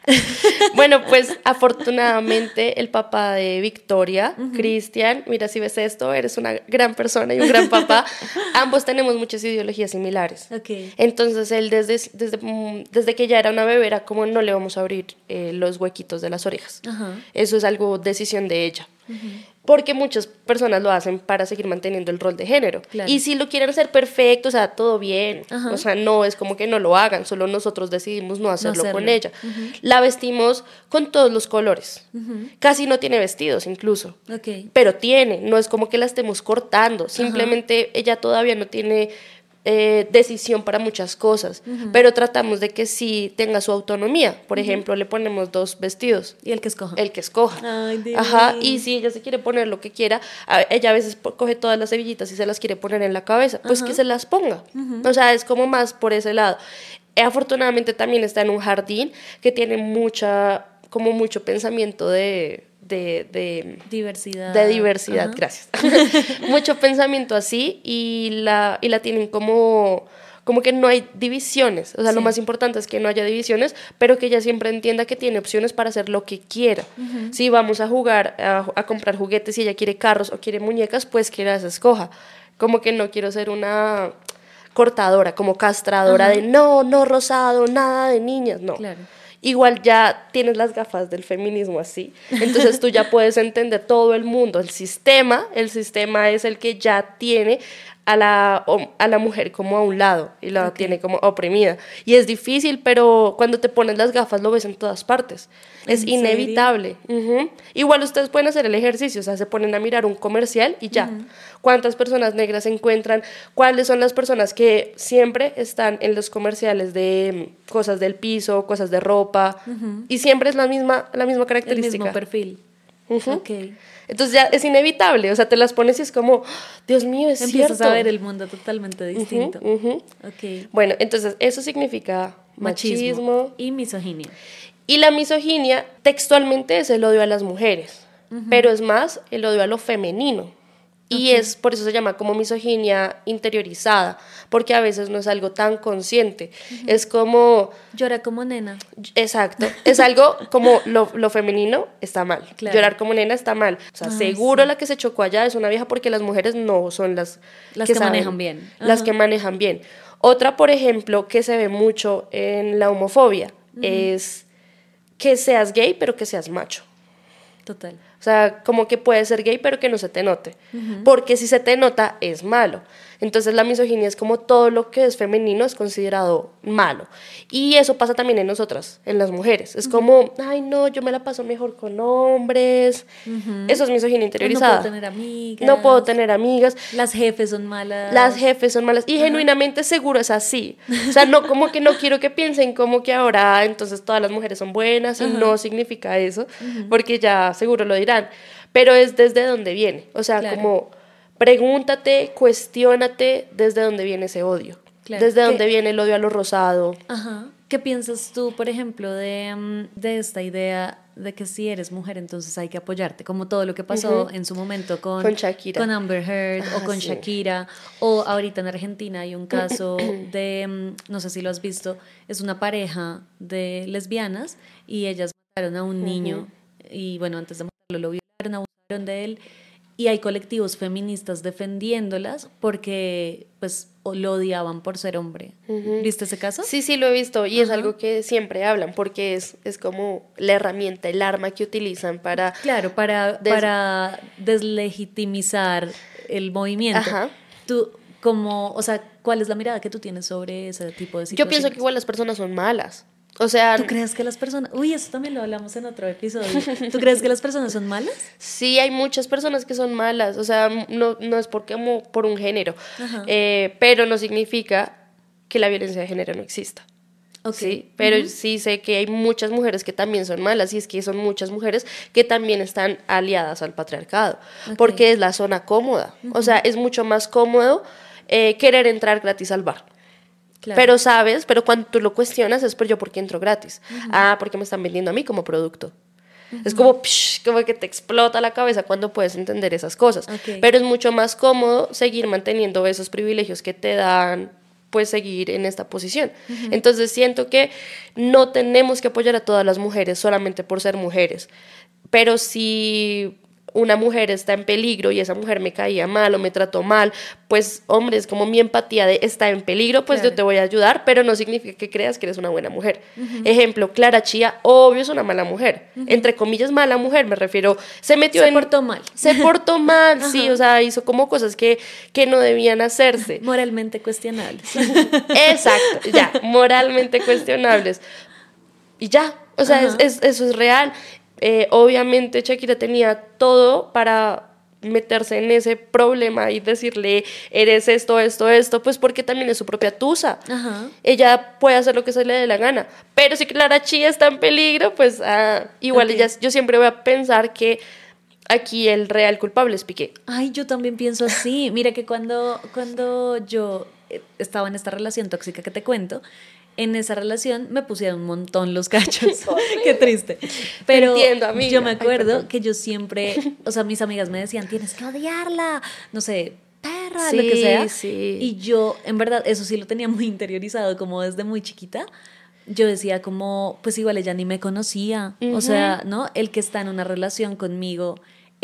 *laughs* bueno, pues afortunadamente el papá de Victoria, Cristian, mira si ves esto, eres una gran persona y un gran papá. *laughs* Ambos tenemos muchas ideologías similares. Entonces él desde, desde, desde que ya era una bebé era como no le vamos a abrir eh, los huequitos de las orejas. Eso es algo decisión de ella. Porque muchas personas lo hacen para seguir manteniendo el rol de género. Claro. Y si lo quieren hacer perfecto, o sea, todo bien. Ajá. O sea, no es como que no lo hagan, solo nosotros decidimos no hacerlo, con hacerlo. ella. La vestimos con todos los colores. Casi no tiene vestidos incluso. Ok. Pero tiene, no es como que la estemos cortando, simplemente ella todavía no tiene eh, decisión para muchas cosas, pero tratamos de que sí tenga su autonomía. Por ejemplo, le ponemos dos vestidos, Y el que escoja. el que escoja. Ay. Ajá, y si ella se quiere poner lo que quiera, ella a veces coge todas las hebillitas y se las quiere poner en la cabeza, pues que se las ponga. O sea, es como más por ese lado. Eh, afortunadamente también está en un jardín que tiene mucha, como mucho pensamiento de, de, de Diversidad. de diversidad, Ajá. gracias. *laughs* Mucho pensamiento así y la, y la tienen como, como que no hay divisiones. O sea, lo más importante es que no haya divisiones, pero que ella siempre entienda que tiene opciones para hacer lo que quiera. Si vamos a jugar, a, a comprar juguetes y ella quiere carros o quiere muñecas, pues que las escoja. Como que no quiero ser una cortadora, como castradora de no, no rosado, nada de niñas, no. Claro. Igual ya tienes las gafas del feminismo así, entonces tú ya puedes entender todo el mundo, el sistema, el sistema es el que ya tiene a la, a la mujer como a un lado y la tiene como oprimida. Y es difícil, pero cuando te pones las gafas lo ves en todas partes. Es inevitable. Igual ustedes pueden hacer el ejercicio, o sea, se ponen a mirar un comercial y ya. ¿Cuántas personas negras se encuentran? ¿Cuáles son las personas que siempre están en los comerciales de mm, cosas del piso, cosas de ropa? Y siempre es la misma, la misma El característica. mismo perfil. Ujú. Ok. Entonces ya es inevitable, o sea, te las pones y es como, Dios mío, es Empiezas cierto. a ver el mundo totalmente distinto. ujú. Ok. Bueno, entonces eso significa machismo. Y misoginia. Y la misoginia textualmente es el odio a las mujeres, pero es más el odio a lo femenino. Y es por eso se llama como misoginia interiorizada, porque a veces no es algo tan consciente. Es como, Llora como nena. exacto, es algo como lo, lo femenino está mal. Claro. Llorar como nena está mal. O sea, Ay, seguro sí. la que se chocó allá es una vieja porque las mujeres no son las, Las que saben, manejan bien. Las que manejan bien. Otra, por ejemplo, que se ve mucho en la homofobia es que seas gay, pero que seas macho. Total. O sea, como que puedes ser gay, pero que no se te note. Porque si se te nota, es malo. Entonces la misoginia es como todo lo que es femenino es considerado malo. Y eso pasa también en nosotras, en las mujeres. Es como, ay no, yo me la paso mejor con hombres. Eso es misoginia interiorizada. No puedo tener amigas. No puedo tener amigas. Las jefes son malas. Las jefes son malas. Y genuinamente seguro es así. *laughs* O sea, no como que no quiero que piensen como que ahora entonces todas las mujeres son buenas y no significa eso, porque ya seguro lo dirán. Pero es desde donde viene. O sea, como pregúntate, cuestiónate desde dónde viene ese odio. Desde dónde viene el odio a lo rosado. Ajá. ¿Qué piensas tú, por ejemplo, de, mm, de, esta idea de que si eres mujer, entonces hay que apoyarte? Como todo lo que pasó en su momento con, con, Shakira. con Amber Heard o con Shakira. O ahorita en Argentina hay un *clears throat* caso de, mm, no sé si lo has visto, es una pareja de lesbianas y ellas mataron a un niño. Y bueno, antes de matarlo lo violaron, abusaron de él y hay colectivos feministas defendiéndolas porque pues lo odiaban por ser hombre. ¿Viste ese caso? Sí, sí, lo he visto y es algo que siempre hablan porque es, es como la herramienta, el arma que utilizan para... Claro, para, para deslegitimizar el movimiento. Ajá. Tú, como, o sea, ¿cuál es la mirada que tú tienes sobre ese tipo de situaciones? Yo pienso que igual las personas son malas. O sea, ¿tú crees que las personas, uy, eso también lo hablamos en otro episodio. ¿Tú crees que las personas son malas? Sí, hay muchas personas que son malas, o sea, no, no es porque como por un género, eh, pero no significa que la violencia de género no exista. Sí, pero sí sé que hay muchas mujeres que también son malas y es que son muchas mujeres que también están aliadas al patriarcado, porque es la zona cómoda. O sea, es mucho más cómodo eh, querer entrar gratis al bar. Pero sabes, pero cuando tú lo cuestionas es por yo porque entro gratis. Ah, porque me están vendiendo a mí como producto. Es como, como que te explota la cabeza cuando puedes entender esas cosas. Pero es mucho más cómodo seguir manteniendo esos privilegios que te dan pues seguir en esta posición. Entonces siento que no tenemos que apoyar a todas las mujeres solamente por ser mujeres, pero si una mujer está en peligro y esa mujer me caía mal o me trató mal, pues hombre, es como mi empatía de está en peligro, pues yo te voy a ayudar, pero no significa que creas que eres una buena mujer. Ejemplo, Clara Chía, obvio es una mala mujer, entre comillas mala mujer, me refiero, se metió se en... Se portó mal. Se portó mal, sí, o sea, hizo como cosas que, que no debían hacerse. *laughs* Moralmente cuestionables. *laughs* Exacto, ya, moralmente cuestionables. Y ya, o sea, es, eso es real. Eh, obviamente Shakira tenía todo para meterse en ese problema y decirle, eres esto, esto, esto, pues porque también es su propia tusa. Ella puede hacer lo que se le dé la gana. Pero si Clara Chía está en peligro, pues ah, igual ella, yo siempre voy a pensar que aquí el real culpable es Piqué. Ay, yo también pienso así. Mira que cuando, cuando yo eh, estaba en esta relación tóxica que te cuento, en esa relación me pusieron un montón los *laughs* cachos. Qué triste. Pero yo me acuerdo que yo siempre, o sea, mis amigas me decían, tienes que odiarla, no sé, perra, lo que sea. Y yo, en verdad, eso sí lo tenía muy interiorizado, como desde muy chiquita. Yo decía como, pues igual ella ni me conocía. O sea, ¿no? El que está en una relación conmigo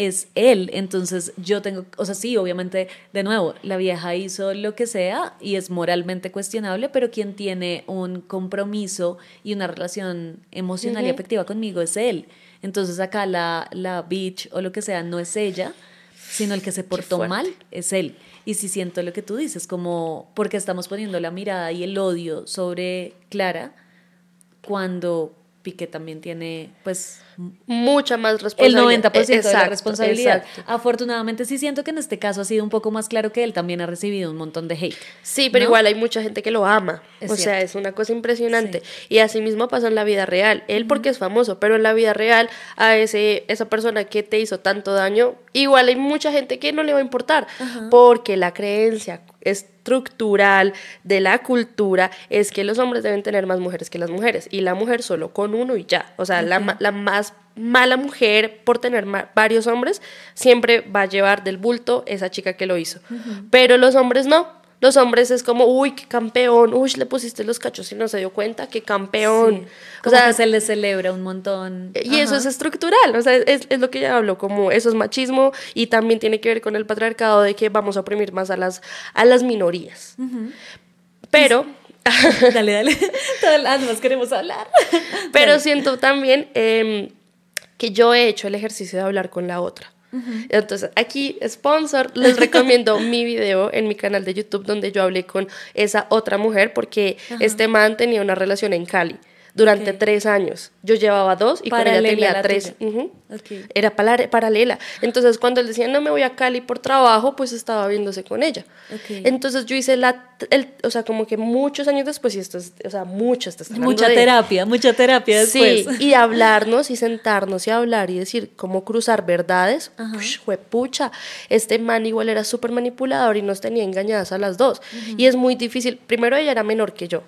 es él. Entonces yo tengo, o sea, sí, obviamente, de nuevo, la vieja hizo lo que sea y es moralmente cuestionable, pero quien tiene un compromiso y una relación emocional y afectiva conmigo es él. Entonces acá la, la bitch o lo que sea no es ella, sino el que se portó mal es él. Y si siento lo que tú dices, como porque estamos poniendo la mirada y el odio sobre Clara, cuando Piqué también tiene, pues, mucha más responsabilidad. El 90% de la responsabilidad. Afortunadamente sí siento que en este caso ha sido un poco más claro que él también ha recibido un montón de hate. Sí, pero igual hay mucha gente que lo ama. o sea, es una cosa impresionante. Y así mismo pasa en la vida real. Él porque es famoso, pero en la vida real a ese, esa persona que te hizo tanto daño, igual hay mucha gente que no le va a importar. Porque la creencia estructural de la cultura es que los hombres deben tener más mujeres que las mujeres y la mujer solo con uno y ya. O sea, la, la, más mala mujer por tener varios hombres siempre va a llevar del bulto esa chica que lo hizo. Pero los hombres no. Los hombres es como, uy, qué campeón, uy, le pusiste los cachos y no se dio cuenta, qué campeón. o sea, que se le celebra un montón. Y eso es estructural, o sea, es, es, lo que ya hablo, como eso es machismo y también tiene que ver con el patriarcado de que vamos a oprimir más a las, a las minorías. Pero... *laughs* dale, dale, *laughs* todas las queremos hablar. Pero siento también em, que yo he hecho el ejercicio de hablar con la otra. Entonces, aquí, sponsor, les recomiendo *laughs* mi video en mi canal de YouTube donde yo hablé con esa otra mujer porque este man tenía una relación en Cali durante tres años. Yo llevaba dos y con ella tenía tres. Era paralela. Entonces, cuando él decía, no me voy a Cali por trabajo, pues estaba viéndose con ella. Ok. Entonces, yo hice la, el, o sea, como que muchos años después, y esto es, o sea, te hablando Mucha de- terapia, mucha terapia después. Sí, y hablarnos y sentarnos y hablar y decir cómo cruzar verdades. Ush, juepucha, este man igual era súper manipulador y nos tenía engañadas a las dos. Y es muy difícil. Primero ella era menor que yo.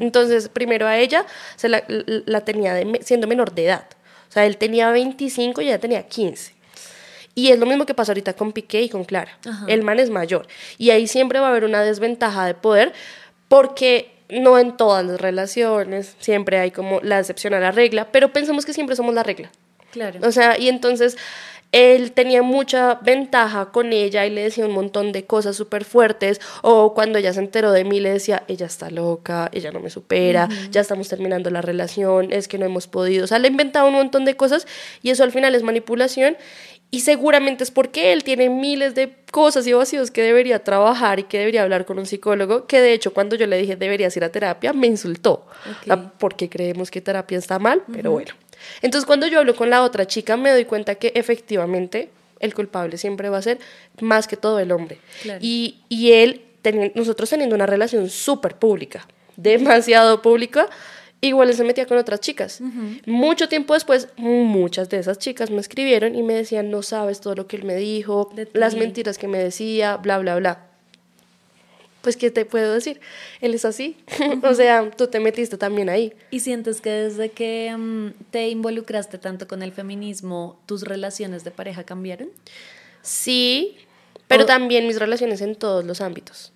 Entonces, primero a ella se la, tenía de siendo menor de edad. O sea, él tenía 25 y ella tenía 15. Y es lo mismo que pasa ahorita con Piqué y con Clara. El man es mayor. Y ahí siempre va a haber una desventaja de poder porque no en todas las relaciones siempre hay como la excepción a la regla, pero pensamos que siempre somos la regla. Claro. O sea, y entonces él tenía mucha ventaja con ella y le decía un montón de cosas súper fuertes. O cuando ella se enteró de mí, le decía, ella está loca, ella no me supera, ya estamos terminando la relación, es que no hemos podido. O sea, le inventaba un montón de cosas y eso al final es manipulación. Y seguramente es porque él tiene miles de cosas y vacíos que debería trabajar y que debería hablar con un psicólogo, que de hecho cuando yo le dije deberías ir a terapia, me insultó. Sea, porque creemos que terapia está mal, pero bueno. Entonces cuando yo hablo con la otra chica me doy cuenta que efectivamente el culpable siempre va a ser más que todo el hombre. Claro. Y, y él, teni- nosotros teniendo una relación súper pública, demasiado pública, igual él se metía con otras chicas. Mucho tiempo después, muchas de esas chicas me escribieron y me decían, no sabes todo lo que él me dijo, las mentiras que me decía, bla, bla, bla. Pues, ¿qué te puedo decir? Él es así. o sea, *laughs* tú te metiste también ahí. ¿Y sientes que desde que mm, te involucraste tanto con el feminismo, tus relaciones de pareja cambiaron? Sí, pero O- también mis relaciones en todos los ámbitos.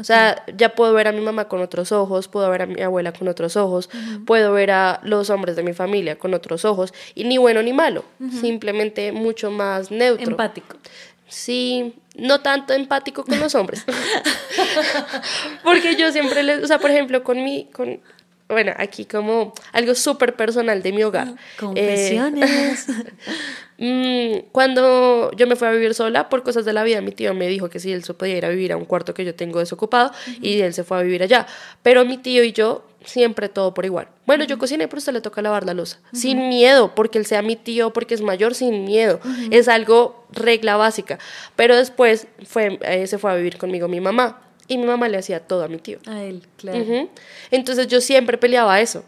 O sea, ya puedo ver a mi mamá con otros ojos, puedo ver a mi abuela con otros ojos, puedo ver a los hombres de mi familia con otros ojos, y ni bueno ni malo, simplemente mucho más neutro. Empático. Sí, no tanto empático con los hombres. *laughs* Porque yo siempre les, o sea, por ejemplo, con mi, con, bueno, aquí como algo súper personal de mi hogar. Eh, Confesiones. *laughs* Mm, cuando yo me fui a vivir sola, por cosas de la vida, mi tío me dijo que si él se podía ir a vivir a un cuarto que yo tengo desocupado y él se fue a vivir allá. Pero mi tío y yo, siempre todo por igual. Bueno, yo cociné, pero a usted le toca lavar la losa. Sin miedo, porque él sea mi tío, porque es mayor, sin miedo. Es algo regla básica. Pero después fue, eh, se fue a vivir conmigo mi mamá y mi mamá le hacía todo a mi tío. A él, claro. Entonces yo siempre peleaba eso.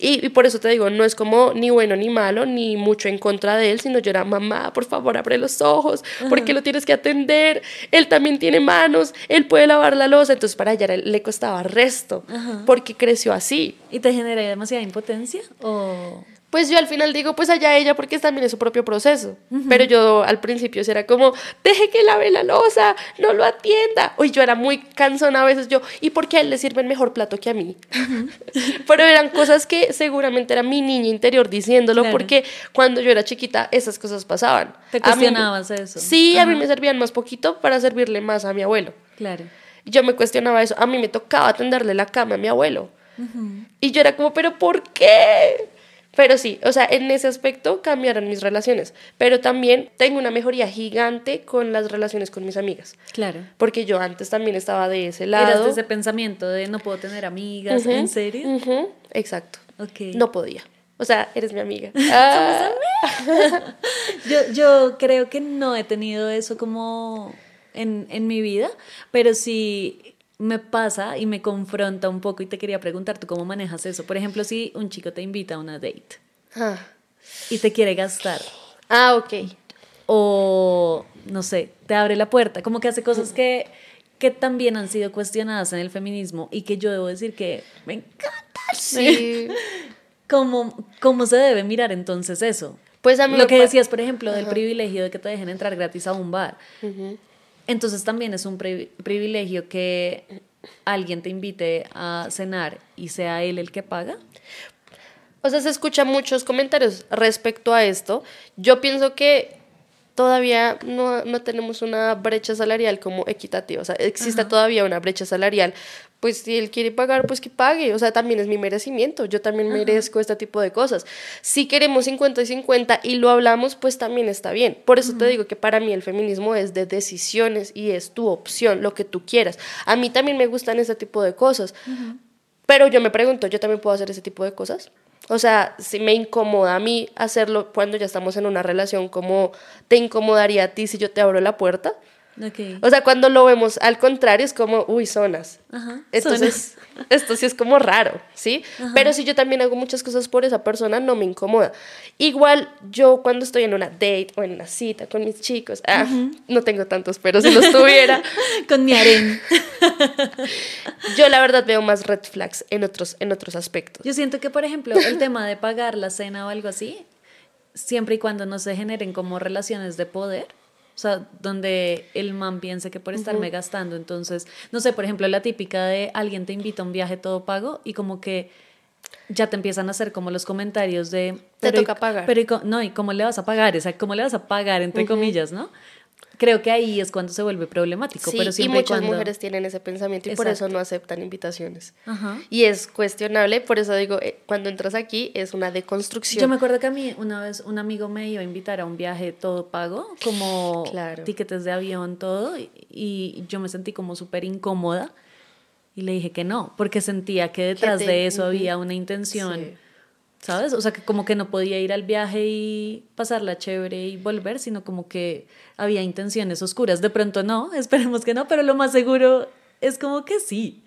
y, y por eso te digo, no es como ni bueno ni malo, ni mucho en contra de él, sino yo era, mamá, por favor, abre los ojos, porque lo tienes que atender. Él también tiene manos, él puede lavar la losa. Entonces para ella le costaba resto, porque creció así. ¿Y te genera demasiada impotencia? ¿O Pues yo al final digo, pues allá ella, porque también es su propio proceso. Pero yo al principio era como, deje que lave la losa, no lo atienda. Uy, yo era muy cansona a veces yo, ¿y por qué a él le sirve el mejor plato que a mí? *laughs* Pero eran cosas que seguramente era mi niña interior diciéndolo, Claro. porque cuando yo era chiquita esas cosas pasaban. Te mí- cuestionabas eso. Sí, a mí me servían más poquito para servirle más a mi abuelo. Claro. Yo me cuestionaba eso. A mí me tocaba tenderle la cama a mi abuelo. Y yo era como, ¿pero por qué? Pero sí, o sea, en ese aspecto cambiaron mis relaciones. Pero también tengo una mejoría gigante con las relaciones con mis amigas. Claro. Porque yo antes también estaba de ese lado. Eras de ese pensamiento de no puedo tener amigas, ¿en serio? exacto. Ok. No podía. O sea, eres mi amiga. *laughs* Ah, Yo, yo creo que no he tenido eso como en, en mi vida, pero sí me pasa y me confronta un poco y te quería preguntar, ¿tú cómo manejas eso? Por ejemplo, si un chico te invita a una date ah. y te quiere gastar Ah, ok. o, no sé, te abre la puerta, como que hace cosas que, que también han sido cuestionadas en el feminismo y que yo debo decir que me encanta. Sí. *laughs* ¿Cómo, ¿Cómo se debe mirar entonces eso? Pues a mí Lo que decías, por ejemplo, del privilegio de que te dejen entrar gratis a un bar. Entonces también es un pri- privilegio que alguien te invite a cenar y sea él el que paga. O sea, se escuchan muchos comentarios respecto a esto. Yo pienso que todavía no, no tenemos una brecha salarial como equitativa, o sea, existe todavía una brecha salarial, pues si él quiere pagar, pues que pague, o sea, también es mi merecimiento, yo también merezco este tipo de cosas. Si queremos 50 y 50 y lo hablamos, pues también está bien. Por eso te digo que para mí el feminismo es de decisiones y es tu opción, lo que tú quieras. A mí también me gustan ese tipo de cosas, pero yo me pregunto, ¿yo también puedo hacer ese tipo de cosas? O sea, si me incomoda a mí hacerlo cuando ya estamos en una relación, ¿cómo te incomodaría a ti si yo te abro la puerta? Ok. O sea, cuando lo vemos al contrario es como, uy, zonas. Ajá, Entonces, esto sí es como raro, ¿sí? Pero si yo también hago muchas cosas por esa persona, no me incomoda. Igual yo cuando estoy en una date o en una cita con mis chicos, ah, no tengo tantos, pero si los tuviera, *laughs* Con mi harén. yo la verdad veo más red flags en otros, en otros aspectos. Yo siento que, por ejemplo, el tema de pagar la cena o algo así, siempre y cuando no se generen como relaciones de poder, o sea, donde el man piense que por estarme gastando, entonces, no sé, por ejemplo, la típica de alguien te invita a un viaje todo pago y como que ya te empiezan a hacer como los comentarios de... Te y- toca pagar. Pero y no, ¿y cómo le vas a pagar? O sea, ¿cómo le vas a pagar, entre comillas, no? Creo que ahí es cuando se vuelve problemático, Sí, pero y siempre muchas cuando... mujeres tienen ese pensamiento y por Exacto. eso no aceptan invitaciones. Ajá. Y es cuestionable, por eso digo, eh, cuando entras aquí es una deconstrucción. Yo me acuerdo que a mí una vez un amigo me iba a invitar a un viaje todo pago, como *laughs* Claro. tiquetes de avión, todo, y, y yo me sentí como súper incómoda y le dije que no, porque sentía que detrás te- de eso había una intención, Sí. ¿Sabes? O sea, que como que no podía ir al viaje y pasarla chévere y volver, sino como que había intenciones oscuras. De pronto no, *laughs* esperemos que no, pero lo más seguro es como que sí.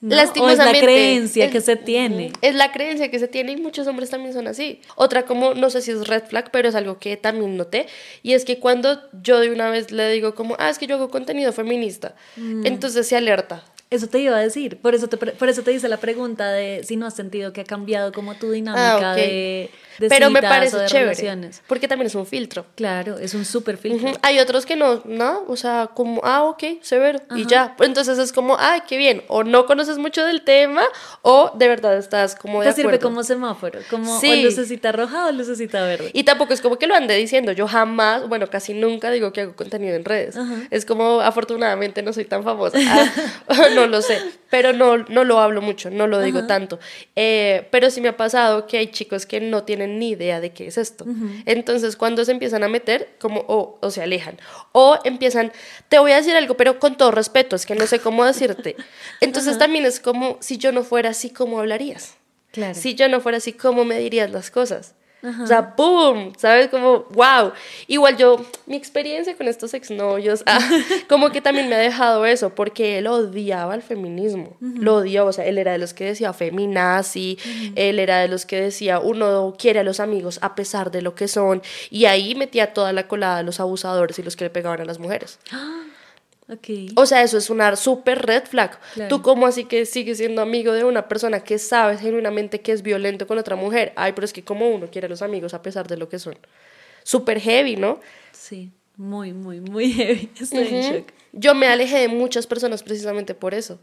¿no? O es la creencia es- que se tiene. Es la creencia que se tiene y muchos hombres también son así. Otra como, no sé si es red flag, pero es algo que también noté. Y es que cuando yo de una vez le digo como, ah, es que yo hago contenido feminista, Mm. entonces se alerta. Eso te iba a decir, por eso te, por eso te hice la pregunta de si no has sentido que ha cambiado como tu dinámica Ah, de, de pero me o parece de chévere. relaciones. Porque también es un filtro. Claro, es un súper filtro. Hay otros que no, ¿no? O sea, como, ah, ok, severo, y ya. Entonces es como, ay, qué bien. O no conoces mucho del tema, o de verdad estás como de Te sirve como semáforo, como Sí. o lucecita roja o lucecita verde. Y tampoco es como que lo ande diciendo. Yo jamás, bueno, casi nunca digo que hago contenido en redes. Es como, afortunadamente, no soy tan famosa. *laughs* Ah, *laughs* no lo sé. Pero no, no lo hablo mucho, no lo digo tanto. Eh, pero sí me ha pasado que hay chicos que no tienen ni idea de qué es esto. Entonces, cuando se empiezan a meter, como, o, o se alejan. O empiezan, te voy a decir algo, pero con todo respeto, es que no sé cómo decirte. *laughs* Entonces, también es como, si yo no fuera así, ¿cómo hablarías? Claro. Si yo no fuera así, ¿cómo me dirías las cosas? O sea, ¡boom! ¿Sabes? Como, wow. Igual yo, mi experiencia con estos exnovios, ah, *laughs* como que también me ha dejado eso, porque él odiaba el feminismo. Lo odiaba, o sea, él era de los que decía feminazi, él era de los que decía uno quiere a los amigos a pesar de lo que son, y ahí metía toda la colada de los abusadores y los que le pegaban a las mujeres. O sea, eso es una súper red flag. Claro. Tú como así que sigues siendo amigo de una persona que sabes genuinamente que es violento con otra mujer. Ay, pero es que como uno quiere a los amigos a pesar de lo que son. Súper heavy, ¿no? Sí, muy, muy, muy heavy. *laughs* Estoy en shock. Yo me alejé de muchas personas precisamente por eso.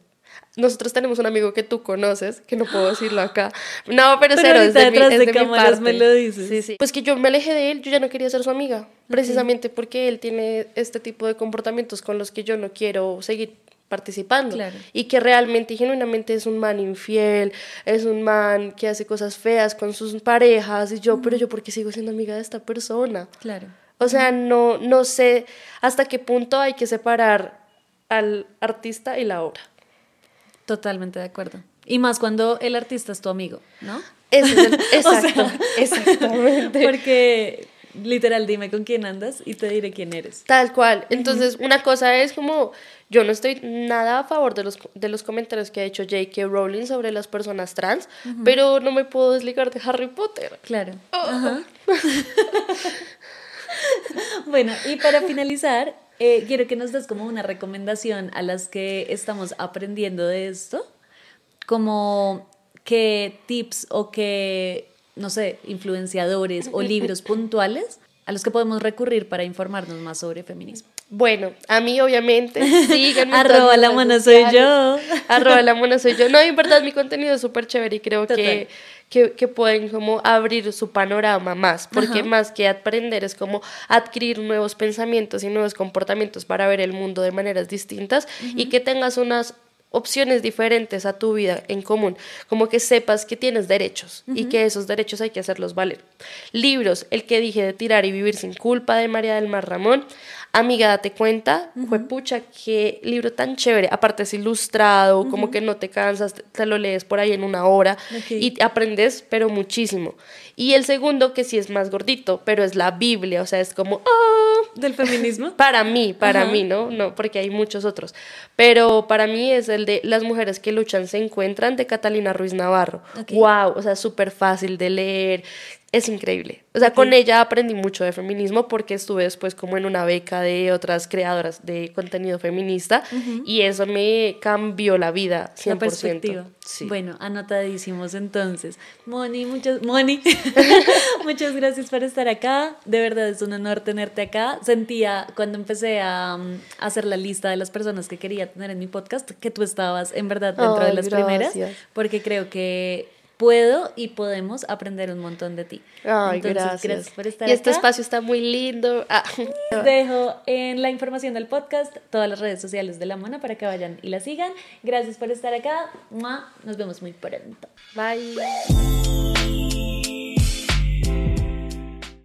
Nosotros tenemos un amigo que tú conoces, que no puedo decirlo acá. No, pero, Pero cero, es de mi- es de de mi cámaras me parte. lo dices. Sí, sí. Pues que yo me alejé de él, yo ya no quería ser su amiga, precisamente porque él tiene este tipo de comportamientos con los que yo no quiero seguir participando Claro. y que realmente y genuinamente es un man infiel, es un man que hace cosas feas con sus parejas y yo, pero yo porque sigo siendo amiga de esta persona. Claro. O sea, no, no sé hasta qué punto hay que separar al artista y la obra. Totalmente de acuerdo. Y más cuando el artista es tu amigo, ¿no? Ese es el- *laughs* O sea, exacto, exactamente. Porque literal, dime con quién andas y te diré quién eres. Tal cual. Entonces, una cosa es como, yo no estoy nada a favor de los, de los comentarios que ha hecho J.K. Rowling sobre las personas trans, pero no me puedo desligar de Harry Potter. Claro. Oh. Ajá. *laughs* bueno, y para finalizar, eh, quiero que nos des como una recomendación a las que estamos aprendiendo de esto, como qué tips o qué, no sé, influenciadores o libros *laughs* puntuales a los que podemos recurrir para informarnos más sobre feminismo. Bueno, a mí obviamente, *laughs* síganme. Arroba la mona soy yo. Arroba la mona soy yo. No, en verdad mi contenido es súper chévere y creo Total. que, que pueden como abrir su panorama más, porque más que aprender es como adquirir nuevos pensamientos y nuevos comportamientos para ver el mundo de maneras distintas y que tengas unas opciones diferentes a tu vida en común, como que sepas que tienes derechos y que esos derechos hay que hacerlos valer. Libros, el que dije de tirar y vivir sin culpa de María del Mar Ramón, Amiga, date cuenta, fue pucha, qué libro tan chévere. Aparte es ilustrado, como que no te cansas, te lo lees por ahí en una hora y aprendes, pero muchísimo. Y el segundo, que sí es más gordito, pero es la Biblia, o sea, es como, ¡ah! ¿Del feminismo? *laughs* Para mí, para mí, ¿no? No, porque hay muchos otros. Pero para mí es el de Las mujeres que luchan se encuentran de Catalina Ruiz Navarro. ¡Wow! O sea, súper fácil de leer, es increíble. O sea, con ella aprendí mucho de feminismo porque estuve después como en una beca de otras creadoras de contenido feminista y eso me cambió la vida 100%. La perspectiva. Bueno, anotadísimos entonces. Moni, muchas, Moni, *laughs* muchas gracias por estar acá. De verdad es un honor tenerte acá. Sentía cuando empecé a, um, hacer la lista de las personas que quería tener en mi podcast que tú estabas en verdad dentro de las primeras porque creo que puedo y podemos aprender un montón de ti. Ay, gracias. por estar Y este espacio está muy lindo. Ah. Dejo en la información del podcast todas las redes sociales de La Mona para que vayan y la sigan. Gracias por estar acá. Nos vemos muy pronto. Bye.